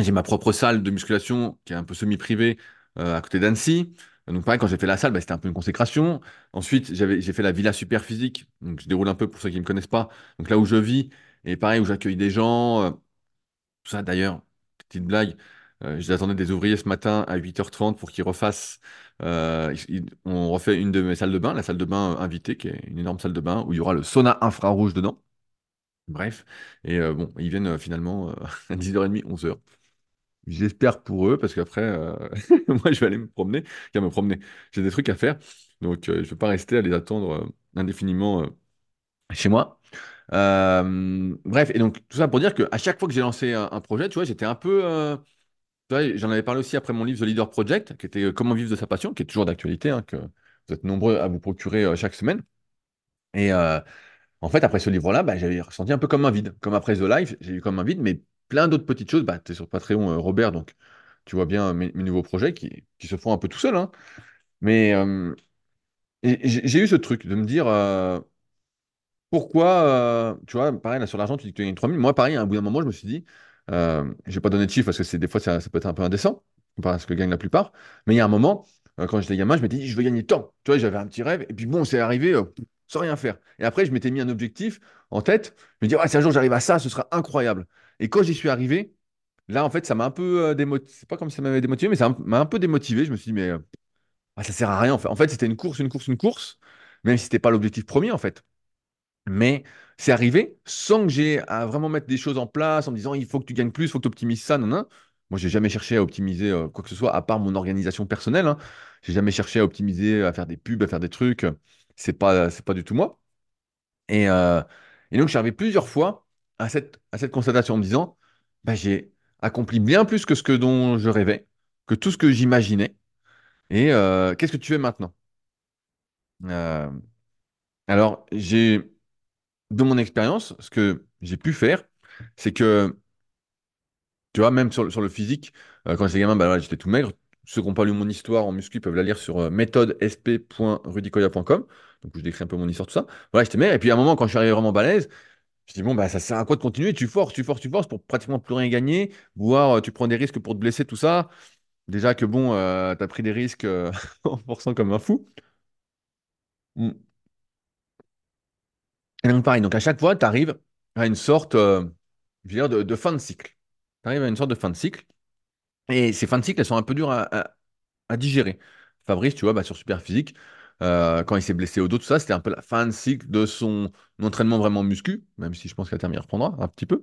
j'ai ma propre salle de musculation qui est un peu semi-privée à côté d'Annecy. Donc pareil, quand j'ai fait la salle, bah, c'était un peu une consécration. Ensuite, j'ai fait la Villa Super Physique. Donc je déroule un peu pour ceux qui ne me connaissent pas. Donc là où je vis, et pareil, où j'accueille des gens. tout ça d'ailleurs, petite blague. Euh, j'attendais des ouvriers ce matin à 8h30 pour qu'ils refassent. euh, on refait une de mes salles de bain, la salle de bain invitée, qui est une énorme salle de bain, où il y aura le sauna infrarouge dedans. Bref. Et euh, bon, ils viennent euh, finalement à 10h30, 11h. J'espère pour eux, parce qu'après, moi, je vais aller me promener. Me promener. J'ai des trucs à faire. Donc, je ne vais pas rester à les attendre indéfiniment chez moi. Bref, et donc, tout ça pour dire qu'à chaque fois que j'ai lancé un projet, tu vois, j'étais un peu. J'en avais parlé aussi après mon livre The Leader Project, qui était euh, Comment vivre de sa passion, qui est toujours d'actualité, hein, que vous êtes nombreux à vous procurer euh, chaque semaine. Et euh, en fait, après ce livre-là, bah, j'avais ressenti un peu comme un vide. Comme après The Life, j'ai eu comme un vide, mais plein d'autres petites choses. Bah, tu es sur Patreon, Robert, donc tu vois bien mes, nouveaux projets qui, se font un peu tout seuls. hein. Mais j'ai eu ce truc de me dire pourquoi, tu vois, pareil, là sur l'argent, tu dis que tu gagnes 3000. Moi, pareil, à un bout d'un moment, je me suis dit, euh, je vais pas donner de chiffres parce que c'est des fois, ça, peut être un peu indécent, comparé à ce que gagnent la plupart. Mais il y a un moment, euh, quand j'étais gamin, je m'étais dit, je veux gagner tant. Tu vois, j'avais un petit rêve. Et puis bon, c'est arrivé euh, sans rien faire. Et après, je m'étais mis un objectif en tête. Je me dis, ouais, si un jour j'arrive à ça, ce sera incroyable. Et quand j'y suis arrivé, là, en fait, ça m'a un peu démotivé. C'est pas comme si ça m'avait démotivé, mais ça m'a un peu démotivé. Je me suis dit, mais euh, ah, ça sert à rien. En fait, en fait c'était une course, une course, une course, même si c'était pas l'objectif premier, en fait. Mais c'est arrivé sans que j'ai à vraiment mettre des choses en place en me disant il faut que tu gagnes plus, il faut que tu optimises ça, non, non. Moi, j'ai jamais cherché à optimiser euh, quoi que ce soit, à part mon organisation personnelle. Hein. J'ai jamais cherché à optimiser, à faire des pubs, à faire des trucs. C'est pas, pas du tout moi. Et, euh, et donc, je arrivé plusieurs fois à cette, à cette constatation en me disant, bah, j'ai accompli bien plus que ce que dont je rêvais, que tout ce que j'imaginais. Et euh, qu'est-ce que tu fais maintenant? Alors, j'ai, de mon expérience, ce que j'ai pu faire, c'est que Tu vois, même sur, le sur le physique, euh, quand j'étais gamin, bah, voilà, j'étais tout maigre. Ceux qui n'ont pas lu mon histoire en muscu peuvent la lire sur euh, méthodesp.rudicoya.com. Donc, je décris un peu mon histoire, tout ça. Voilà, j'étais maigre. Et puis, à un moment, quand je suis arrivé vraiment balèze, je dis, bon, bah, ça sert à quoi de continuer? Tu forces, tu forces, tu forces pour pratiquement plus rien gagner. Voire, euh, tu prends des risques pour te blesser, tout ça. Déjà que, bon, euh, tu as pris des risques euh, en forçant comme un fou. Mm. Et donc, pareil. Donc, à chaque fois, tu arrives à une sorte, euh, je veux dire, de, fin de cycle. Tu arrives à une sorte de fin de cycle. Et ces fins de cycle, elles sont un peu dures à digérer. Fabrice, tu vois, bah, sur Superphysique, euh, quand il s'est blessé au dos, tout ça, c'était un peu la fin de cycle de son entraînement vraiment muscu, même si je pense qu'à terme, il reprendra un petit peu.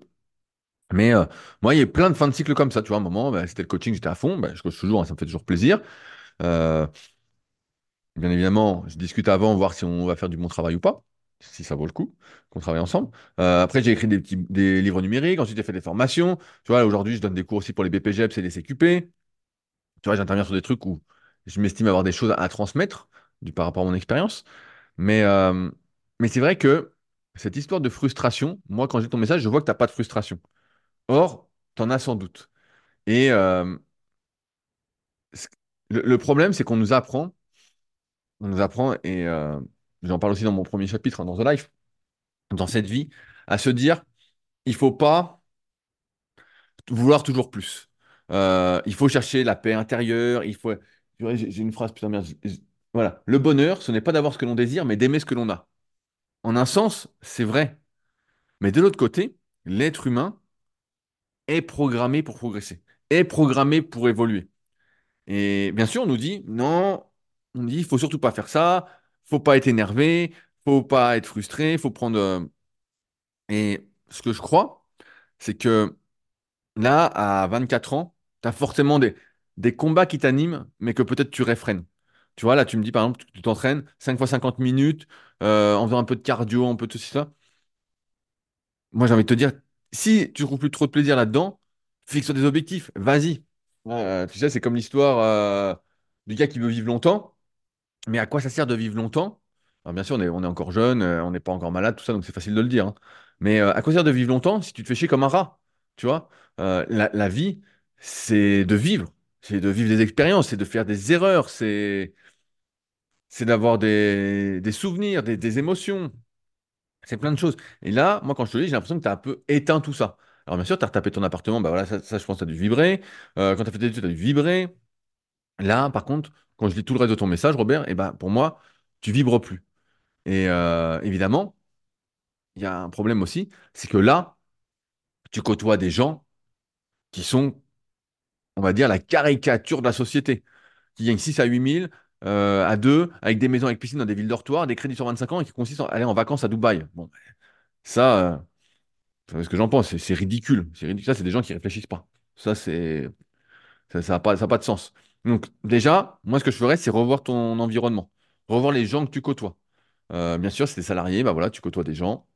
Mais euh, moi, il y a plein de fins de cycle comme ça, tu vois, à un moment, bah, c'était le coaching, j'étais à fond, bah, je coach toujours, hein, ça me fait toujours plaisir. Euh, bien évidemment, je discute avant, voir si on va faire du bon travail ou pas, si ça vaut le coup, qu'on travaille ensemble. Euh, après, j'ai écrit des petits, des livres numériques, ensuite j'ai fait des formations. Tu vois, aujourd'hui, je donne des cours aussi pour les BPGEPS et les CQP. Tu vois, j'interviens sur des trucs où je m'estime avoir des choses à transmettre du, par rapport à mon expérience. Mais, euh, mais c'est vrai que cette histoire de frustration, moi, quand j'ai ton message, je vois que tu n'as pas de frustration. Or, tu en as sans doute. Et euh, le, le problème, c'est qu'on nous apprend, on nous apprend, et j'en parle aussi dans mon premier chapitre, hein, dans The Life, dans cette vie, à se dire, il faut pas vouloir toujours plus. Euh, il faut chercher la paix intérieure, il faut... J'ai une phrase, putain, merde, Voilà. Le bonheur, ce n'est pas d'avoir ce que l'on désire, mais d'aimer ce que l'on a. En un sens, c'est vrai. Mais de l'autre côté, l'être humain est programmé pour progresser, est programmé pour évoluer. Et bien sûr, on nous dit, non, on dit, il faut surtout pas faire ça, faut pas être énervé, faut pas être frustré, faut prendre... euh, Et ce que je crois, c'est que là, à 24 ans, tu as forcément des, combats qui t'animent, mais que peut-être tu réfrènes. Tu vois, là, tu me dis, par exemple, tu t'entraînes 5 fois 50 minutes, euh, en faisant un peu de cardio, un peu de ceci, ça. Moi, j'ai envie de te dire, si tu trouves plus trop de plaisir là-dedans, fixe-toi des objectifs, vas-y. Euh, tu sais, c'est comme l'histoire du gars qui veut vivre longtemps, mais à quoi ça sert de vivre longtemps? Alors, bien sûr, on est, encore jeune, euh, on n'est pas encore malade, tout ça, donc c'est facile de le dire. hein. Mais euh, à quoi ça sert de vivre longtemps si tu te fais chier comme un rat? Tu vois? Euh, la, vie, c'est de vivre, c'est de vivre des expériences, c'est de faire des erreurs, c'est c'est d'avoir des, des souvenirs, des, des émotions. C'est plein de choses. Et là, moi, quand je te dis, j'ai l'impression que tu as un peu éteint tout ça. Alors, bien sûr, tu as retapé ton appartement, bah voilà, ça, je pense que tu as dû vibrer. Quand tu as fait tes études, tu as dû vibrer. Là, par contre, quand je lis tout le reste de ton message, Robert, et ben, pour moi, tu vibres plus. Et euh, évidemment, il y a un problème aussi, c'est que là, tu côtoies des gens qui sont, on va dire, la caricature de la société, qui gagnent 6 à 8 000 euh, à deux, avec des maisons avec piscine dans des villes dortoirs, des crédits sur 25 ans et qui consistent à aller en vacances à Dubaï. Bon, ça. euh, C'est ce que j'en pense, c'est ridicule. Ridicule. Ça, c'est des gens qui réfléchissent pas. Ça, c'est, ça, ça a pas, ça a pas de sens. Donc, déjà, moi, ce que je ferais, c'est revoir ton environnement, revoir les gens que tu côtoies. Euh, bien sûr, c'est des salariés, bah voilà, tu côtoies des gens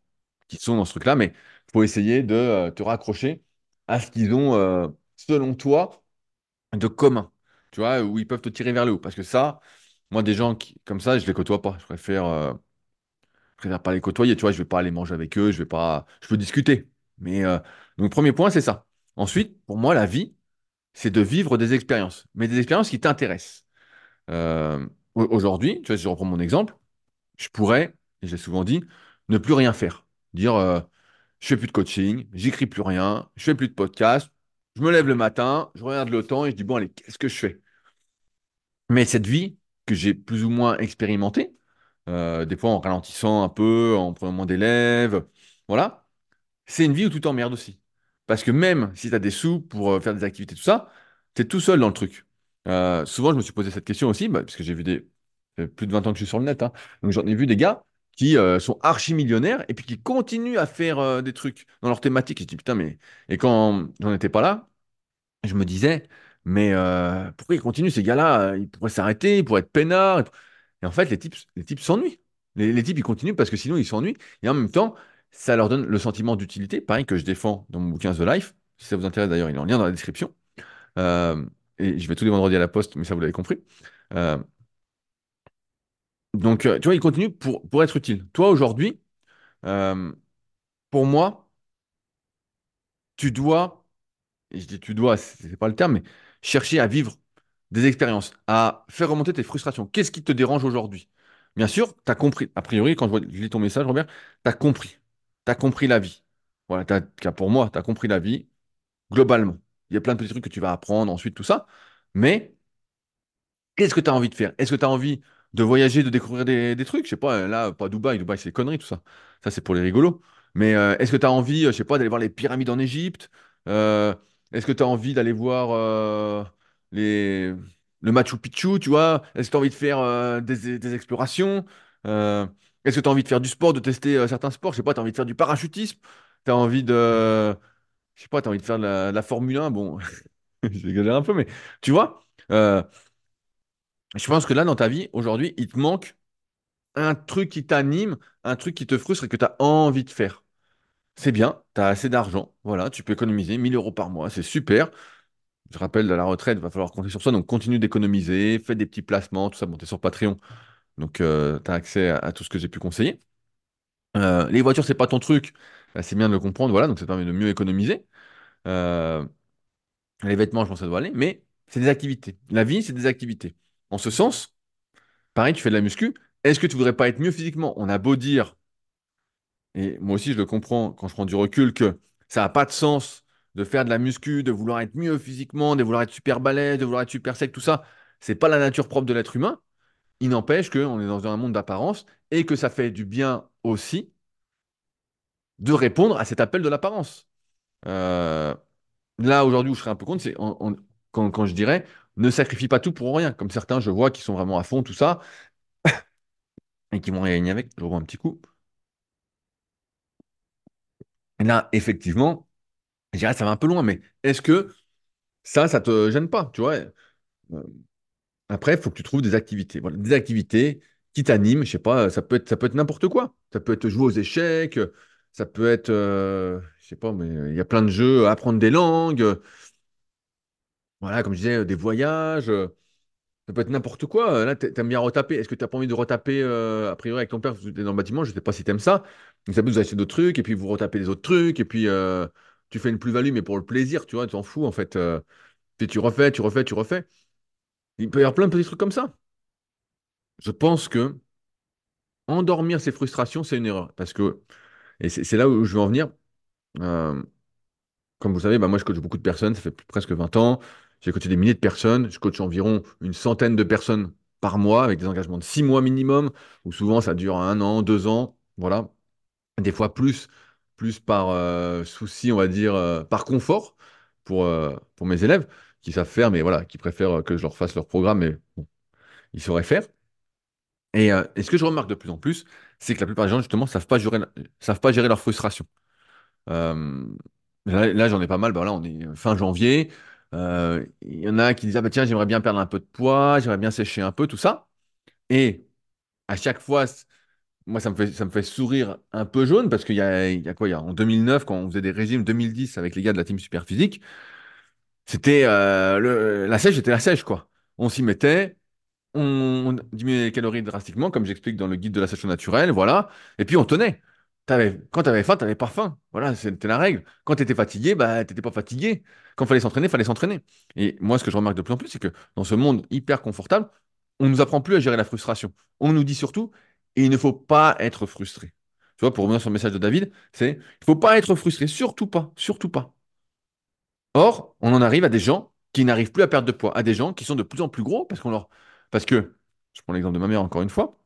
qui sont dans ce truc-là, mais il faut essayer de euh, te raccrocher à ce qu'ils ont, euh, selon toi, de commun. Tu vois, où ils peuvent te tirer vers le haut. Parce que ça, moi, des gens comme ça, je les côtoie pas. Je préfère. préfère pas les côtoyer, tu vois, je vais pas aller manger avec eux, je vais pas, je peux discuter. Mais euh, donc premier point, c'est ça. Ensuite, pour moi, la vie, c'est de vivre des expériences, mais des expériences qui t'intéressent. Euh, au- aujourd'hui, tu vois, si je reprends mon exemple, je pourrais, et j'ai souvent dit, ne plus rien faire. Dire, euh, je fais plus de coaching, j'écris plus rien, je fais plus de podcast, je me lève le matin, je regarde le temps et je dis, bon, allez, qu'est-ce que je fais? Mais cette vie que j'ai plus ou moins expérimentée, euh, des fois en ralentissant un peu, en prenant moins d'élèves, voilà, c'est une vie où tu t'emmerdes aussi. Parce que même si tu as des sous pour euh, faire des activités, tout ça, tu es tout seul dans le truc. Euh, souvent, je me suis posé cette question aussi, bah, parce que j'ai vu des... fait plus de 20 ans que je suis sur le net, hein. donc j'en ai vu des gars qui euh, sont archi-millionnaires et puis qui continuent à faire euh, des trucs dans leur thématique. Et je dis, putain, mais... Et quand j'en étais pas là, je me disais, mais euh, pourquoi ils continuent ces gars-là? euh, Ils pourraient s'arrêter, ils pourraient être peinards. Et en fait, les types, les types s'ennuient. Les, les types, ils continuent parce que sinon, ils s'ennuient. Et en même temps, ça leur donne le sentiment d'utilité, pareil que je défends dans mon bouquin The Life. Si ça vous intéresse d'ailleurs, il est en lien dans la description. Euh, et je vais tous les vendredis à la poste, mais ça, vous l'avez compris. Euh, donc, euh, tu vois, ils continuent pour, être utiles. Toi, aujourd'hui, pour moi, tu dois et je dis tu dois, c'est pas le terme, mais chercher à vivre des expériences, à faire remonter tes frustrations. Qu'est-ce qui te dérange aujourd'hui? Bien sûr, tu as compris. A priori, quand je lis ton message, Robert, tu as compris. Tu as compris la vie. Voilà, pour moi, tu as compris la vie globalement. Il y a plein de petits trucs que tu vas apprendre ensuite, tout ça. Mais Qu'est-ce que tu as envie de faire? Est-ce que tu as envie de voyager, de découvrir des, trucs? Je sais pas, là, pas Dubaï, Dubaï, c'est des conneries, tout ça. Ça, c'est pour les rigolos. Mais euh, est-ce que tu as envie, euh, je sais pas, d'aller voir les pyramides en Égypte? Euh, est-ce que tu as envie d'aller voir les... le Machu Picchu, tu vois? Est-ce que tu as envie de faire des explorations? Est-ce que tu as envie de faire du sport, de tester euh, certains sports? Je sais pas, tu as envie de faire du parachutisme? Tu as envie de... Je sais pas, tu as envie de faire de la, Formule 1? Bon, j'exagère un peu, mais tu vois? euh, je pense que là, dans ta vie, aujourd'hui, il te manque un truc qui t'anime, un truc qui te frustre et que tu as envie de faire. C'est bien, tu as assez d'argent, voilà, tu peux économiser 1000 euros par mois, c'est super. Je rappelle, à la retraite, il va falloir compter sur ça, donc continue d'économiser, fais des petits placements, tout ça. Bon, tu es sur Patreon, donc tu as accès à, tout ce que j'ai pu conseiller. Euh, les voitures, c'est pas ton truc, bah, c'est bien de le comprendre, voilà, donc ça permet de mieux économiser. Euh, les vêtements, je pense que ça doit aller, mais c'est des activités. La vie, c'est des activités. En ce sens, pareil, tu fais de la muscu, est-ce que tu voudrais pas être mieux physiquement? On a beau dire Et moi aussi, je le comprends quand je prends du recul que ça n'a pas de sens de faire de la muscu, de vouloir être mieux physiquement, de vouloir être super balèze, de vouloir être super sec, tout ça. C'est pas la nature propre de l'être humain. Il n'empêche qu'on est dans un monde d'apparence et que ça fait du bien aussi de répondre à cet appel de l'apparence. Euh, là, aujourd'hui, où je serais un peu contre, c'est quand, je dirais ne sacrifie pas tout pour rien. Comme certains, je vois, qui sont vraiment à fond, tout ça, et qui vont rien gagner avec. Je revois un petit coup. Et là, effectivement, je dirais, ça va un peu loin, mais est-ce que Ça, ça te gêne pas, tu vois? Euh, Après, il faut que tu trouves des activités. Des activités qui t'animent. Je sais pas, ça peut être, ça peut être n'importe quoi. Ça peut être jouer aux échecs, ça peut être, euh, je sais pas, mais il y a plein de jeux, apprendre des langues, voilà, comme je disais, des voyages. euh, Ça peut être n'importe quoi. Là, t'a- t'aimes bien retaper. Est-ce que t'as pas envie de retaper, euh, a priori, avec ton père, vous êtes dans le bâtiment, je sais pas si t'aimes ça. Donc, ça peut vous acheter d'autres trucs, et puis vous retapez des autres trucs, et puis euh, tu fais une plus-value, mais pour le plaisir, tu vois, tu t'en fous, en fait. puis tu refais, tu refais, tu refais. Il peut y avoir plein de petits trucs comme ça. Je pense que endormir ses frustrations, c'est une erreur. Parce que, et c'est là où je veux en venir. euh, comme vous savez, bah, moi, je coach beaucoup de personnes. Ça fait presque 20 ans. J'ai coaché des milliers de personnes. Je coach environ une centaine de personnes par mois avec des engagements de 6 mois minimum, où souvent ça dure un an, deux ans. Voilà. Des fois plus, plus par euh, souci, on va dire, euh, par confort pour, pour mes élèves qui savent faire, mais voilà, qui préfèrent que je leur fasse leur programme, mais bon, ils sauraient faire. Et, euh, et ce que je remarque de plus en plus, c'est que la plupart des gens, justement, ne savent pas gérer, savent pas gérer leur frustration. Euh, là, j'en ai pas mal. Bah, là, on est fin janvier. Euh, Il y en a qui disent, ah, bah, tiens, j'aimerais bien perdre un peu de poids, j'aimerais bien sécher un peu, tout ça. Et à chaque fois, moi, ça me fait, ça me fait sourire un peu jaune parce qu'il y a, y a quoi? Il y a, en 2009, quand on faisait des régimes, 2010 avec les gars de la team Superphysique, c'était euh, la sèche, c'était la sèche, quoi. On s'y mettait. on diminuait les calories drastiquement, comme j'explique dans le guide de la sèche naturelle, voilà. Et puis on tenait. T'avais, quand tu avais faim, tu n'avais pas faim. Voilà, c'était la règle. Quand tu étais fatigué, bah, tu n'étais pas fatigué. Quand fallait s'entraîner, fallait s'entraîner. Et moi, ce que je remarque de plus en plus, c'est que dans ce monde hyper confortable, on ne nous apprend plus à gérer la frustration. On nous dit surtout, il ne faut pas être frustré. Tu vois, pour revenir sur le message de David, c'est, il faut pas être frustré, surtout pas, surtout pas. Or, on en arrive à des gens qui n'arrivent plus à perdre de poids, à des gens qui sont de plus en plus gros parce qu'on leur... Parce que, je prends l'exemple de ma mère encore une fois,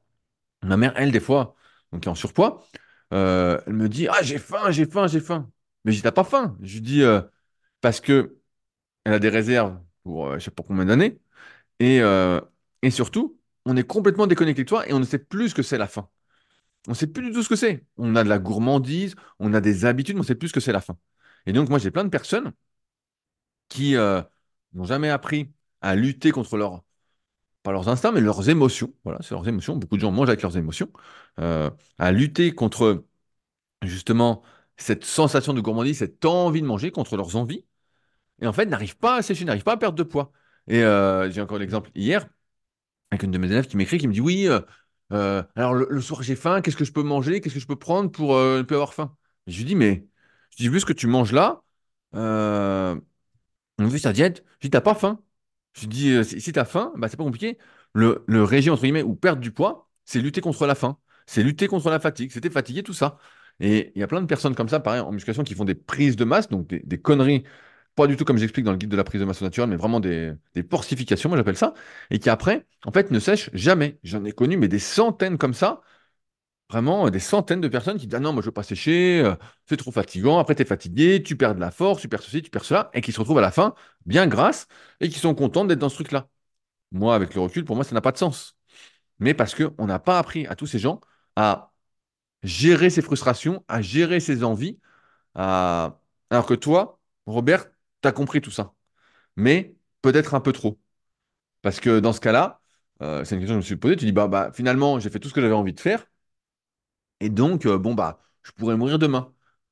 ma mère, elle, des fois, donc qui est en surpoids, euh, elle me dit, Ah, j'ai faim, j'ai faim, j'ai faim. Mais je dis, t'as pas faim? Je lui dis, euh, parce que elle a des réserves pour euh, je sais pas combien d'années. Et, euh, et surtout, on est complètement déconnecté de toi et on ne sait plus ce que c'est la faim. On ne sait plus du tout ce que c'est. On a de la gourmandise, on a des habitudes, mais on ne sait plus ce que c'est la faim. Et donc, moi, j'ai plein de personnes qui euh, n'ont jamais appris à lutter contre leurs, pas leurs instincts, mais leurs émotions. Voilà, c'est leurs émotions. Beaucoup de gens mangent avec leurs émotions. euh, à lutter contre justement cette sensation de gourmandise, cette envie de manger, contre leurs envies. Et en fait, n'arrivent pas à sécher, n'arrivent pas à perdre de poids. Et euh, j'ai encore l'exemple hier avec une de mes élèves qui m'écrit, qui me dit oui, alors le, le soir j'ai faim, qu'est-ce que je peux manger, qu'est-ce que je peux prendre pour ne plus avoir faim? Je lui dis mais je dis vu ce que tu manges là, on vu sa diète, je dis t'as pas faim? Je dis euh, si, t'as faim, bah c'est pas compliqué. Le, régime entre guillemets ou perdre du poids, c'est lutter contre la faim, c'est lutter contre la fatigue, c'était fatigué tout ça. Et il y a plein de personnes comme ça, pareil en musculation, qui font des prises de masse, donc des, des conneries pas du tout comme j'explique dans le guide de la prise de masse naturelle, mais vraiment des, des porcifications, moi j'appelle ça, et qui après, en fait, ne sèchent jamais. J'en ai connu, mais des centaines comme ça, vraiment euh, des centaines de personnes qui disent, ah non, moi je veux pas sécher, euh, c'est trop fatigant, après tu es fatigué, tu perds de la force, tu perds ceci, tu perds cela, et qui se retrouvent à la fin bien grasses, et qui sont contents d'être dans ce truc-là. Moi, avec le recul, pour moi, ça n'a pas de sens. Mais parce qu'on n'a pas appris à tous ces gens à gérer ses frustrations, à gérer ses envies, alors que toi, Robert, tu as compris tout ça mais peut-être un peu trop. Parce que dans ce cas-là, euh, c'est une question que je me suis posée, tu dis, bah, bah finalement, j'ai fait tout ce que j'avais envie de faire, et donc, euh, bon, bah, je pourrais mourir demain.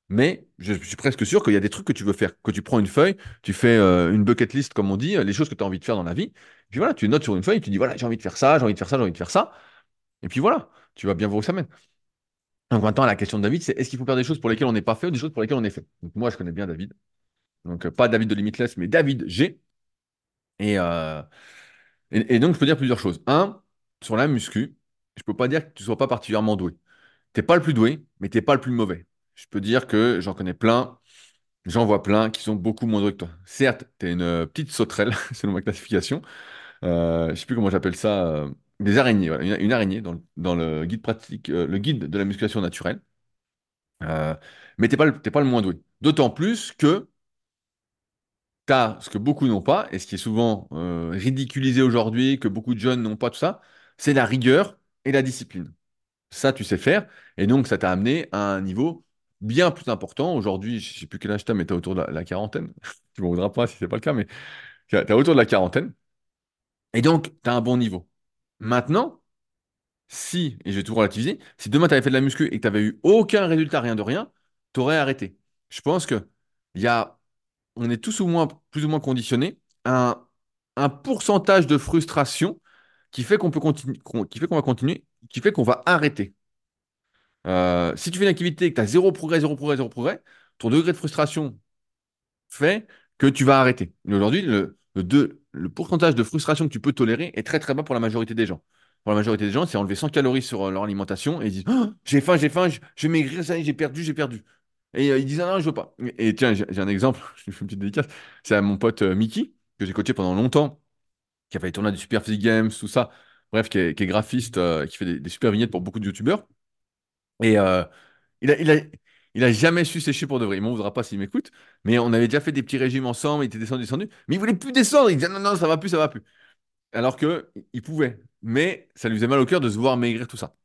Mais je suis presque sûr qu'il y a des trucs que tu veux faire, que tu prends une feuille, tu fais euh, une bucket list, comme on dit, euh, les choses que tu as envie de faire dans la vie, et puis voilà, tu notes sur une feuille, tu dis, voilà, j'ai envie de faire ça, j'ai envie de faire ça, j'ai envie de faire ça, et puis voilà, tu vas bien voir où ça mène. Donc maintenant, la question de David, c'est est-ce qu'il faut faire des choses pour lesquelles on n'est pas fait ou des choses pour lesquelles on est fait? Donc moi, je connais bien David. Donc, pas David de Limitless, mais David G. Et, Et, et donc, je peux dire plusieurs choses. Un, sur la muscu, je peux pas dire que tu sois pas particulièrement doué. T'es pas le plus doué, mais t'es pas le plus mauvais. Je peux dire que j'en connais plein, j'en vois plein qui sont beaucoup moins doués que toi. Certes, tu es une euh, petite sauterelle, selon ma classification. Euh, je sais plus comment j'appelle ça. euh, des araignées, une, une araignée dans le, guide pratique, euh, le guide de la musculation naturelle. Mais t'es pas, le- t'es pas le moins doué. D'autant plus que tu as ce que beaucoup n'ont pas, et ce qui est souvent ridiculisé aujourd'hui, que beaucoup de jeunes n'ont pas, tout ça, c'est la rigueur et la discipline. Ça, tu sais faire, et donc ça t'a amené à un niveau bien plus important. Aujourd'hui, je ne sais plus quel âge tu as, mais tu as autour de la, quarantaine. Tu ne me voudras pas si ce n'est pas le cas, mais tu as autour de la quarantaine, et donc tu as un bon niveau. Maintenant, si, et je vais tout relativiser, si demain tu avais fait de la muscu et que tu n'avais eu aucun résultat, rien de rien, tu aurais arrêté. Je pense que y a on est tous ou moins, plus ou moins conditionnés à un, un pourcentage de frustration qui fait qu'on peut continuer, qui fait qu'on va continuer, qui fait qu'on va arrêter. Euh, si tu fais une activité et que tu as zéro progrès, zéro progrès, zéro progrès, ton degré de frustration fait que tu vas arrêter. Aujourd'hui, le, pourcentage de frustration que tu peux tolérer est très très bas pour la majorité des gens. Pour la majorité des gens, c'est enlever 100 calories sur euh, leur alimentation et ils disent Oh, j'ai faim, j'ai faim, je, vais maigrir, j'ai perdu, j'ai perdu. Et euh, ils disent ah non, je veux pas. Et, tiens, j'ai un exemple, je fais une petite dédicace. C'est à mon pote Mickey, que j'ai coaché pendant longtemps, qui a fait tourner des Super Physique Games, tout ça. Bref, qui est, graphiste, euh, qui fait des, super vignettes pour beaucoup de youtubeurs. Et euh, il a, jamais su sécher pour de vrai. Il m'en voudra pas s'il m'écoute. Mais on avait déjà fait des petits régimes ensemble. Il était descendu, descendu. Mais il voulait plus descendre. Il disait non, non, ça va plus, ça va plus. Alors que il pouvait. Mais ça lui faisait mal au cœur de se voir maigrir tout ça.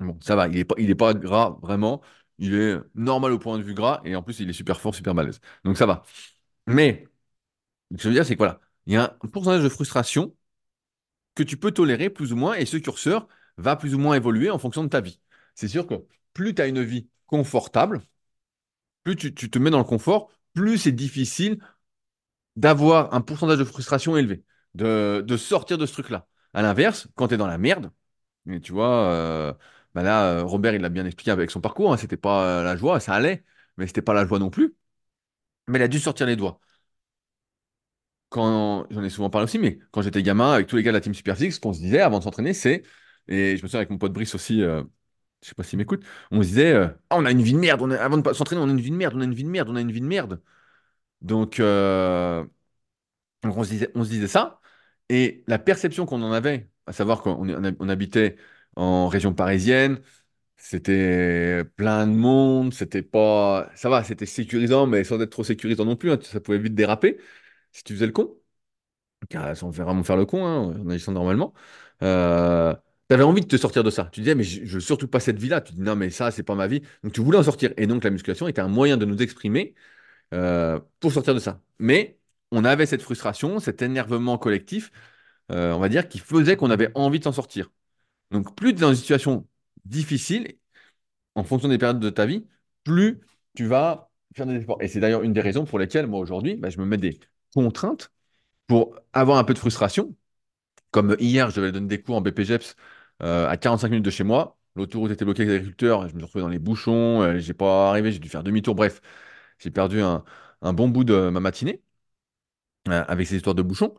Bon, ça va. Il est pas, pas gras vraiment. Il est normal au point de vue gras. Et en plus, il est super fort, super balèze. Donc ça va. Mais ce que je veux dire, c'est que voilà, il y a un pourcentage de frustration que tu peux tolérer plus ou moins. Et ce curseur va plus ou moins évoluer en fonction de ta vie. C'est sûr que plus tu as une vie confortable, plus tu, te mets dans le confort, plus c'est difficile d'avoir un pourcentage de frustration élevé, de, de sortir de ce truc-là. À l'inverse, quand tu es dans la merde, et tu vois, euh, bah là, euh, Robert, il l'a bien expliqué avec son parcours, hein, c'était pas euh, la joie, ça allait, mais c'était pas la joie non plus. Mais il a dû sortir les doigts. Quand, j'en ai souvent parlé aussi, mais quand j'étais gamin, avec tous les gars de la team Superphysique, ce qu'on se disait avant de s'entraîner, c'est, et je me souviens avec mon pote Brice aussi, euh, je sais pas s'il m'écoute, on se disait, euh, Ah, on a une vie de merde, on a- avant de s'entraîner, on a une vie de merde, on a une vie de merde, on a une vie de merde. Donc, euh, on se disait, on se disait ça, et la perception qu'on en avait, à savoir qu'on on on habitait en région parisienne, c'était plein de monde, c'était pas, ça va, c'était sécurisant, mais sans être trop sécurisant non plus, hein, ça pouvait vite déraper si tu faisais le con, sans vraiment faire le con, hein, en agissant normalement. Euh, T'avais envie de te sortir de ça. Tu disais, mais je, je veux surtout pas cette vie-là. Tu dis, non, mais ça, c'est pas ma vie. Donc, tu voulais en sortir. Et donc, la musculation était un moyen de nous exprimer euh, pour sortir de ça. Mais on avait cette frustration, cet énervement collectif, euh, on va dire, qui faisait qu'on avait envie de s'en sortir. Donc, plus tu es dans une situation difficile, en fonction des périodes de ta vie, plus tu vas faire des efforts. Et c'est d'ailleurs une des raisons pour lesquelles, moi, aujourd'hui, bah, je me mets des contraintes pour avoir un peu de frustration. Comme hier, je devais donner des cours en BPGEPS euh, à 45 minutes de chez moi. L'autoroute était bloquée avec les agriculteurs. Je me suis retrouvé dans les bouchons. Euh, j'ai pas arrivé. J'ai dû faire demi-tour. Bref, j'ai perdu un, bon bout de ma matinée euh, avec ces histoires de bouchons.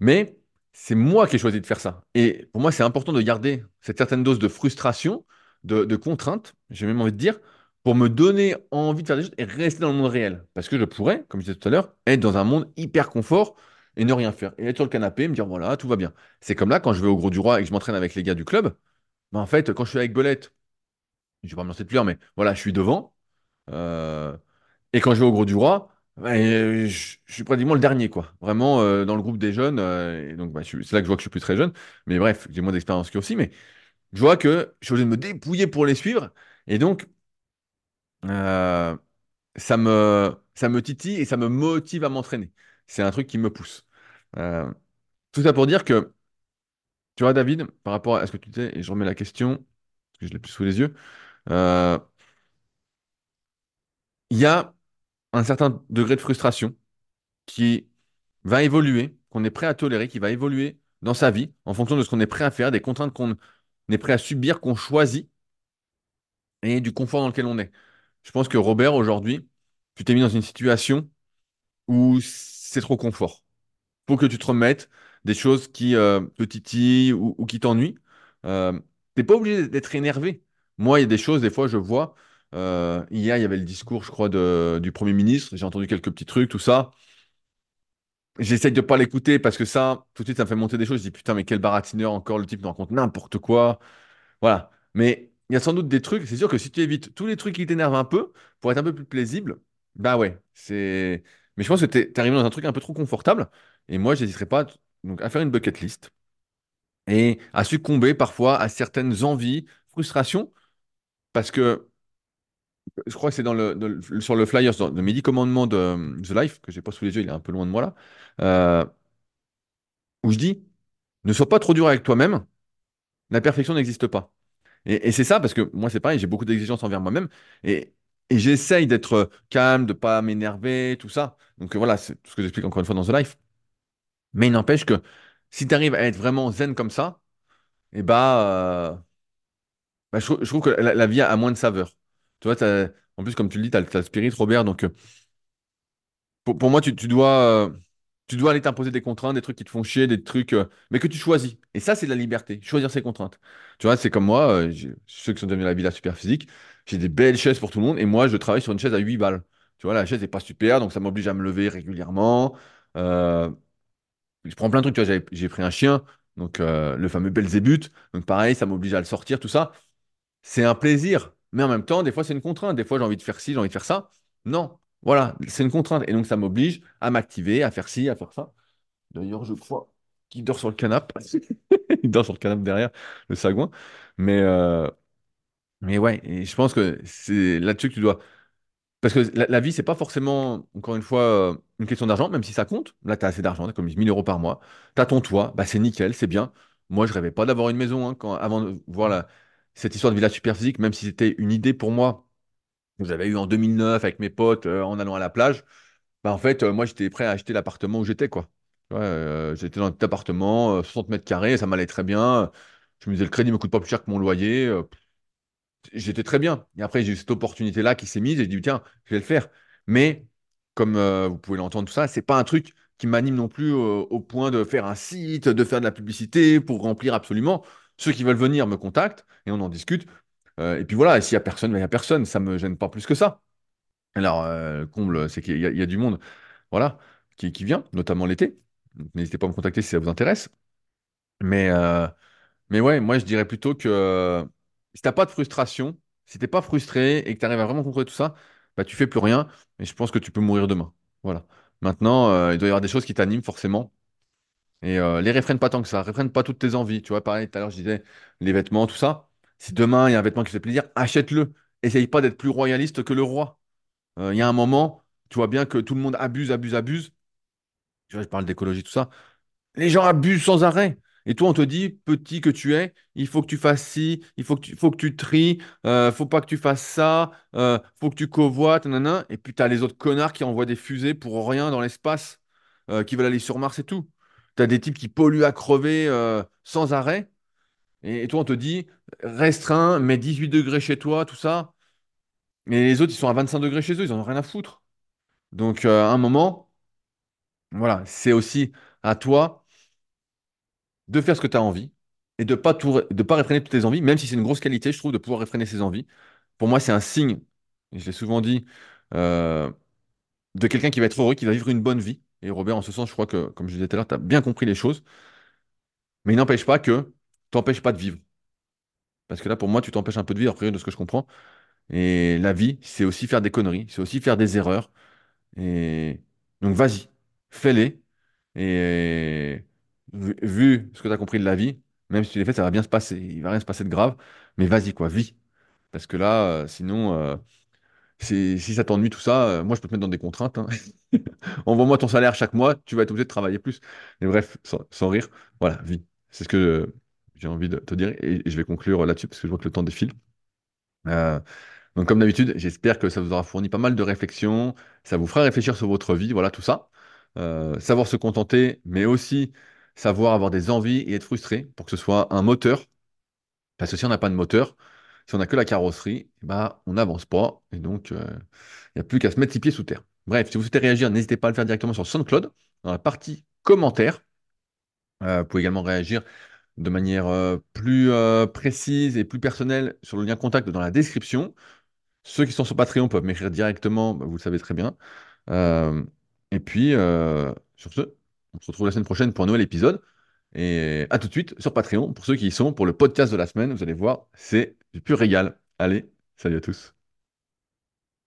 Mais c'est moi qui ai choisi de faire ça. Et pour moi, c'est important de garder cette certaine dose de frustration, de contrainte, j'ai même envie de dire, pour me donner envie de faire des choses et rester dans le monde réel. Parce que je pourrais, comme je disais tout à l'heure, être dans un monde hyper confort et ne rien faire. Et être sur le canapé et me dire, voilà, tout va bien. C'est comme là, quand je vais au Gros du Roi et que je m'entraîne avec les gars du club, ben en fait, quand je suis avec Belette, je vais pas me lancer de plusieurs, mais voilà, je suis devant. Euh, et quand je vais au Gros du Roi, ben, je, je suis pratiquement le dernier, quoi. Vraiment, euh, dans le groupe des jeunes. euh, et donc, bah, c'est là que je vois que je suis plus très jeune. Mais bref, j'ai moins d'expérience qu'eux aussi. Mais je vois que je suis obligé de me dépouiller pour les suivre. Et donc, euh, ça me, ça me titille et ça me motive à m'entraîner. C'est un truc qui me pousse. Euh, tout ça pour dire que, tu vois, David, par rapport à ce que tu disais, et je remets la question, parce que je l'ai plus sous les yeux, euh, il y a un certain degré de frustration qui va évoluer, qu'on est prêt à tolérer, qui va évoluer dans sa vie en fonction de ce qu'on est prêt à faire, des contraintes qu'on est prêt à subir, qu'on choisit et du confort dans lequel on est. Je pense que Robert, aujourd'hui, tu t'es mis dans une situation où c'est trop confort. Faut que tu te remettes des choses qui euh, te titillent ou, qui t'ennuient. Euh, t'es pas obligé d'être énervé. Moi, il y a des choses, des fois, je vois. euh, hier, il y avait le discours, je crois, du Premier ministre. J'ai entendu quelques petits trucs, tout ça. J'essaye de pas l'écouter parce que ça, tout de suite, ça me fait monter des choses. Je dis putain, mais quel baratineur encore, le type nous raconte n'importe quoi. Voilà. Mais il y a sans doute des trucs. C'est sûr que si tu évites tous les trucs qui t'énervent un peu pour être un peu plus paisible, bah ouais, c'est. Mais je pense que t'es arrivé dans un truc un peu trop confortable. Et moi, j'hésiterai pas donc, à faire une bucket list et à succomber parfois à certaines envies, frustrations, parce que je crois que c'est dans le, dans le- sur le flyer, dans le Midi Commandement de euh, The Life, que j'ai pas sous les yeux, il est un peu loin de moi là, euh, où je dis, ne sois pas trop dur avec toi-même, la perfection n'existe pas. Et, c'est ça, parce que moi, c'est pareil, j'ai beaucoup d'exigences envers moi-même. Et, et j'essaye d'être euh, calme, de pas m'énerver, tout ça. Donc euh, voilà, c'est tout ce que j'explique encore une fois dans The Life. Mais il n'empêche que si tu arrives à être vraiment zen comme ça, et bah, euh, bah, je, trou- je trouve que la, vie a moins de saveur. Tu vois, en plus, comme tu le dis, tu as, le spirit, Robert. Donc pour, pour moi, tu, dois, tu dois aller t'imposer des contraintes, des trucs qui te font chier, des trucs, euh, mais que tu choisis. Et ça, c'est de la liberté, choisir ses contraintes. Tu vois, c'est comme moi, euh, ceux qui sont devenus la villa super physique, j'ai des belles chaises pour tout le monde, et moi, je travaille sur une chaise à 8 balles. Tu vois, la chaise n'est pas super, donc ça m'oblige à me lever régulièrement. Euh, je prends plein de trucs, tu vois, j'ai pris un chien, donc le fameux Belzébuth, donc pareil, ça m'oblige à le sortir, tout ça. C'est un plaisir, mais en même temps, des fois, c'est une contrainte. Des fois, j'ai envie de faire ci, j'ai envie de faire ça. Non, voilà, c'est une contrainte. Et donc, ça m'oblige à m'activer, à faire ci, à faire ça. D'ailleurs, je crois qu'il dort sur le canapé. Il dort sur le canapé derrière le sagouin. Mais, euh, mais ouais, je pense que c'est là-dessus que tu dois. Parce que la, la vie, c'est pas forcément, encore une fois, euh, une question d'argent, même si ça compte. Là, tu as assez d'argent, tu as comme 1000 euros par mois. Tu as ton toit, bah, c'est nickel, c'est bien. Moi, je rêvais pas d'avoir une maison hein, quand, avant de voir la- cette histoire de villa super physique, même si c'était une idée pour moi que j'avais eu en 2009 avec mes potes euh, en allant à la plage. Bah, en fait, euh, moi, j'étais prêt à acheter l'appartement où j'étais, euh, j'étais dans un petit appartement, euh, 60 mètres carrés, ça m'allait très bien. Je me disais, le crédit me coûte pas plus cher que mon loyer. j'étais très bien. Et après, j'ai eu cette opportunité-là qui s'est mise et j'ai dit, tiens, je vais le faire. Mais, comme vous pouvez l'entendre, tout ça, c'est pas un truc qui m'anime non plus au point de faire un site, de faire de la publicité pour remplir absolument. Ceux qui veulent venir me contactent et on en discute. Euh, et puis voilà, s'il y a personne, ben, il y a personne. Ça me gêne pas plus que ça. Alors, euh, comble, c'est qu'il y, a du monde, voilà, qui, vient, notamment l'été. N'hésitez pas à me contacter si ça vous intéresse. Mais, euh, mais ouais, moi je dirais plutôt que si t'as pas de frustration, si t'es pas frustré et que tu à vraiment contrôler tout ça, bah tu fais plus rien et je pense que tu peux mourir demain. Voilà. Maintenant, euh, il doit y avoir des choses qui t'animent forcément. Et euh, les réfrène pas tant que ça, réfrène pas toutes tes envies. Tu vois, pareil, tout à l'heure je disais les vêtements, tout ça. Si demain il y a un vêtement qui fait plaisir, achète-le. Essaye pas d'être plus royaliste que le roi. Euh, Il y a un moment, tu vois bien que tout le monde abuse, abuse, abuse. Je parle d'écologie, tout ça. Les gens abusent sans arrêt. Et toi, on te dit, petit que tu es, il faut que tu fasses ci, il faut que tu, faut que tu tries, euh, faut pas que tu fasses ça, euh, faut que tu covoites, nanana. Et puis, tu as les autres connards qui envoient des fusées pour rien dans l'espace, euh, qui veulent aller sur Mars et tout. Tu as des types qui polluent à crever sans arrêt. Et, toi, on te dit, restreins, mets 18 degrés chez toi, tout ça. Mais les autres, ils sont à 25 degrés chez eux, ils en ont rien à foutre. Donc, euh, à un moment, voilà, c'est aussi à toi de faire ce que tu as envie et de pas tout, de pas réfréner toutes tes envies, même si c'est une grosse qualité, je trouve, de pouvoir réfréner ses envies. Pour moi, c'est un signe, et je l'ai souvent dit, euh, de quelqu'un qui va être heureux, qui va vivre une bonne vie. Et Robert, en ce sens, je crois que, comme je disais tout à l'heure, tu as bien compris les choses, mais il n'empêche pas que t'empêches pas de vivre. Parce que là, pour moi, tu t'empêches un peu de vivre, après, de ce que je comprends. Et la vie, c'est aussi faire des conneries, c'est aussi faire des erreurs. Et donc, vas-y, fais-les. Et vu, ce que tu as compris de la vie, même si tu les fais, ça va bien se passer. Il va rien se passer de grave. Mais vas-y, quoi, vis. Parce que là, euh, sinon, euh, si ça t'ennuie tout ça, euh, moi, je peux te mettre dans des contraintes. hein. Envoie-moi ton salaire chaque mois, tu vas être obligé de travailler plus. Mais bref, sans, sans rire, voilà, vis. C'est ce que j'ai envie de te dire. Et, je vais conclure là-dessus parce que je vois que le temps défile. Euh, donc, comme d'habitude, j'espère que ça vous aura fourni pas mal de réflexions, ça vous fera réfléchir sur votre vie, voilà tout ça. Euh, savoir se contenter, mais aussi savoir avoir des envies et être frustré pour que ce soit un moteur. Parce que si on n'a pas de moteur, si on n'a que la carrosserie, ben, on n'avance pas. Et donc, euh, il n'y a plus qu'à se mettre ses pieds sous terre. Bref, si vous souhaitez réagir, n'hésitez pas à le faire directement sur SoundCloud, dans la partie commentaires. Vous pouvez également réagir de manière euh, plus euh, précise et plus personnelle sur le lien contact dans la description. Ceux qui sont sur Patreon peuvent m'écrire directement, bah, vous le savez très bien. Euh, et puis, sur ce, on se retrouve la semaine prochaine pour un nouvel épisode. Et à tout de suite sur Patreon, pour ceux qui y sont, pour le podcast de la semaine, vous allez voir, c'est du pur régal. Allez, salut à tous.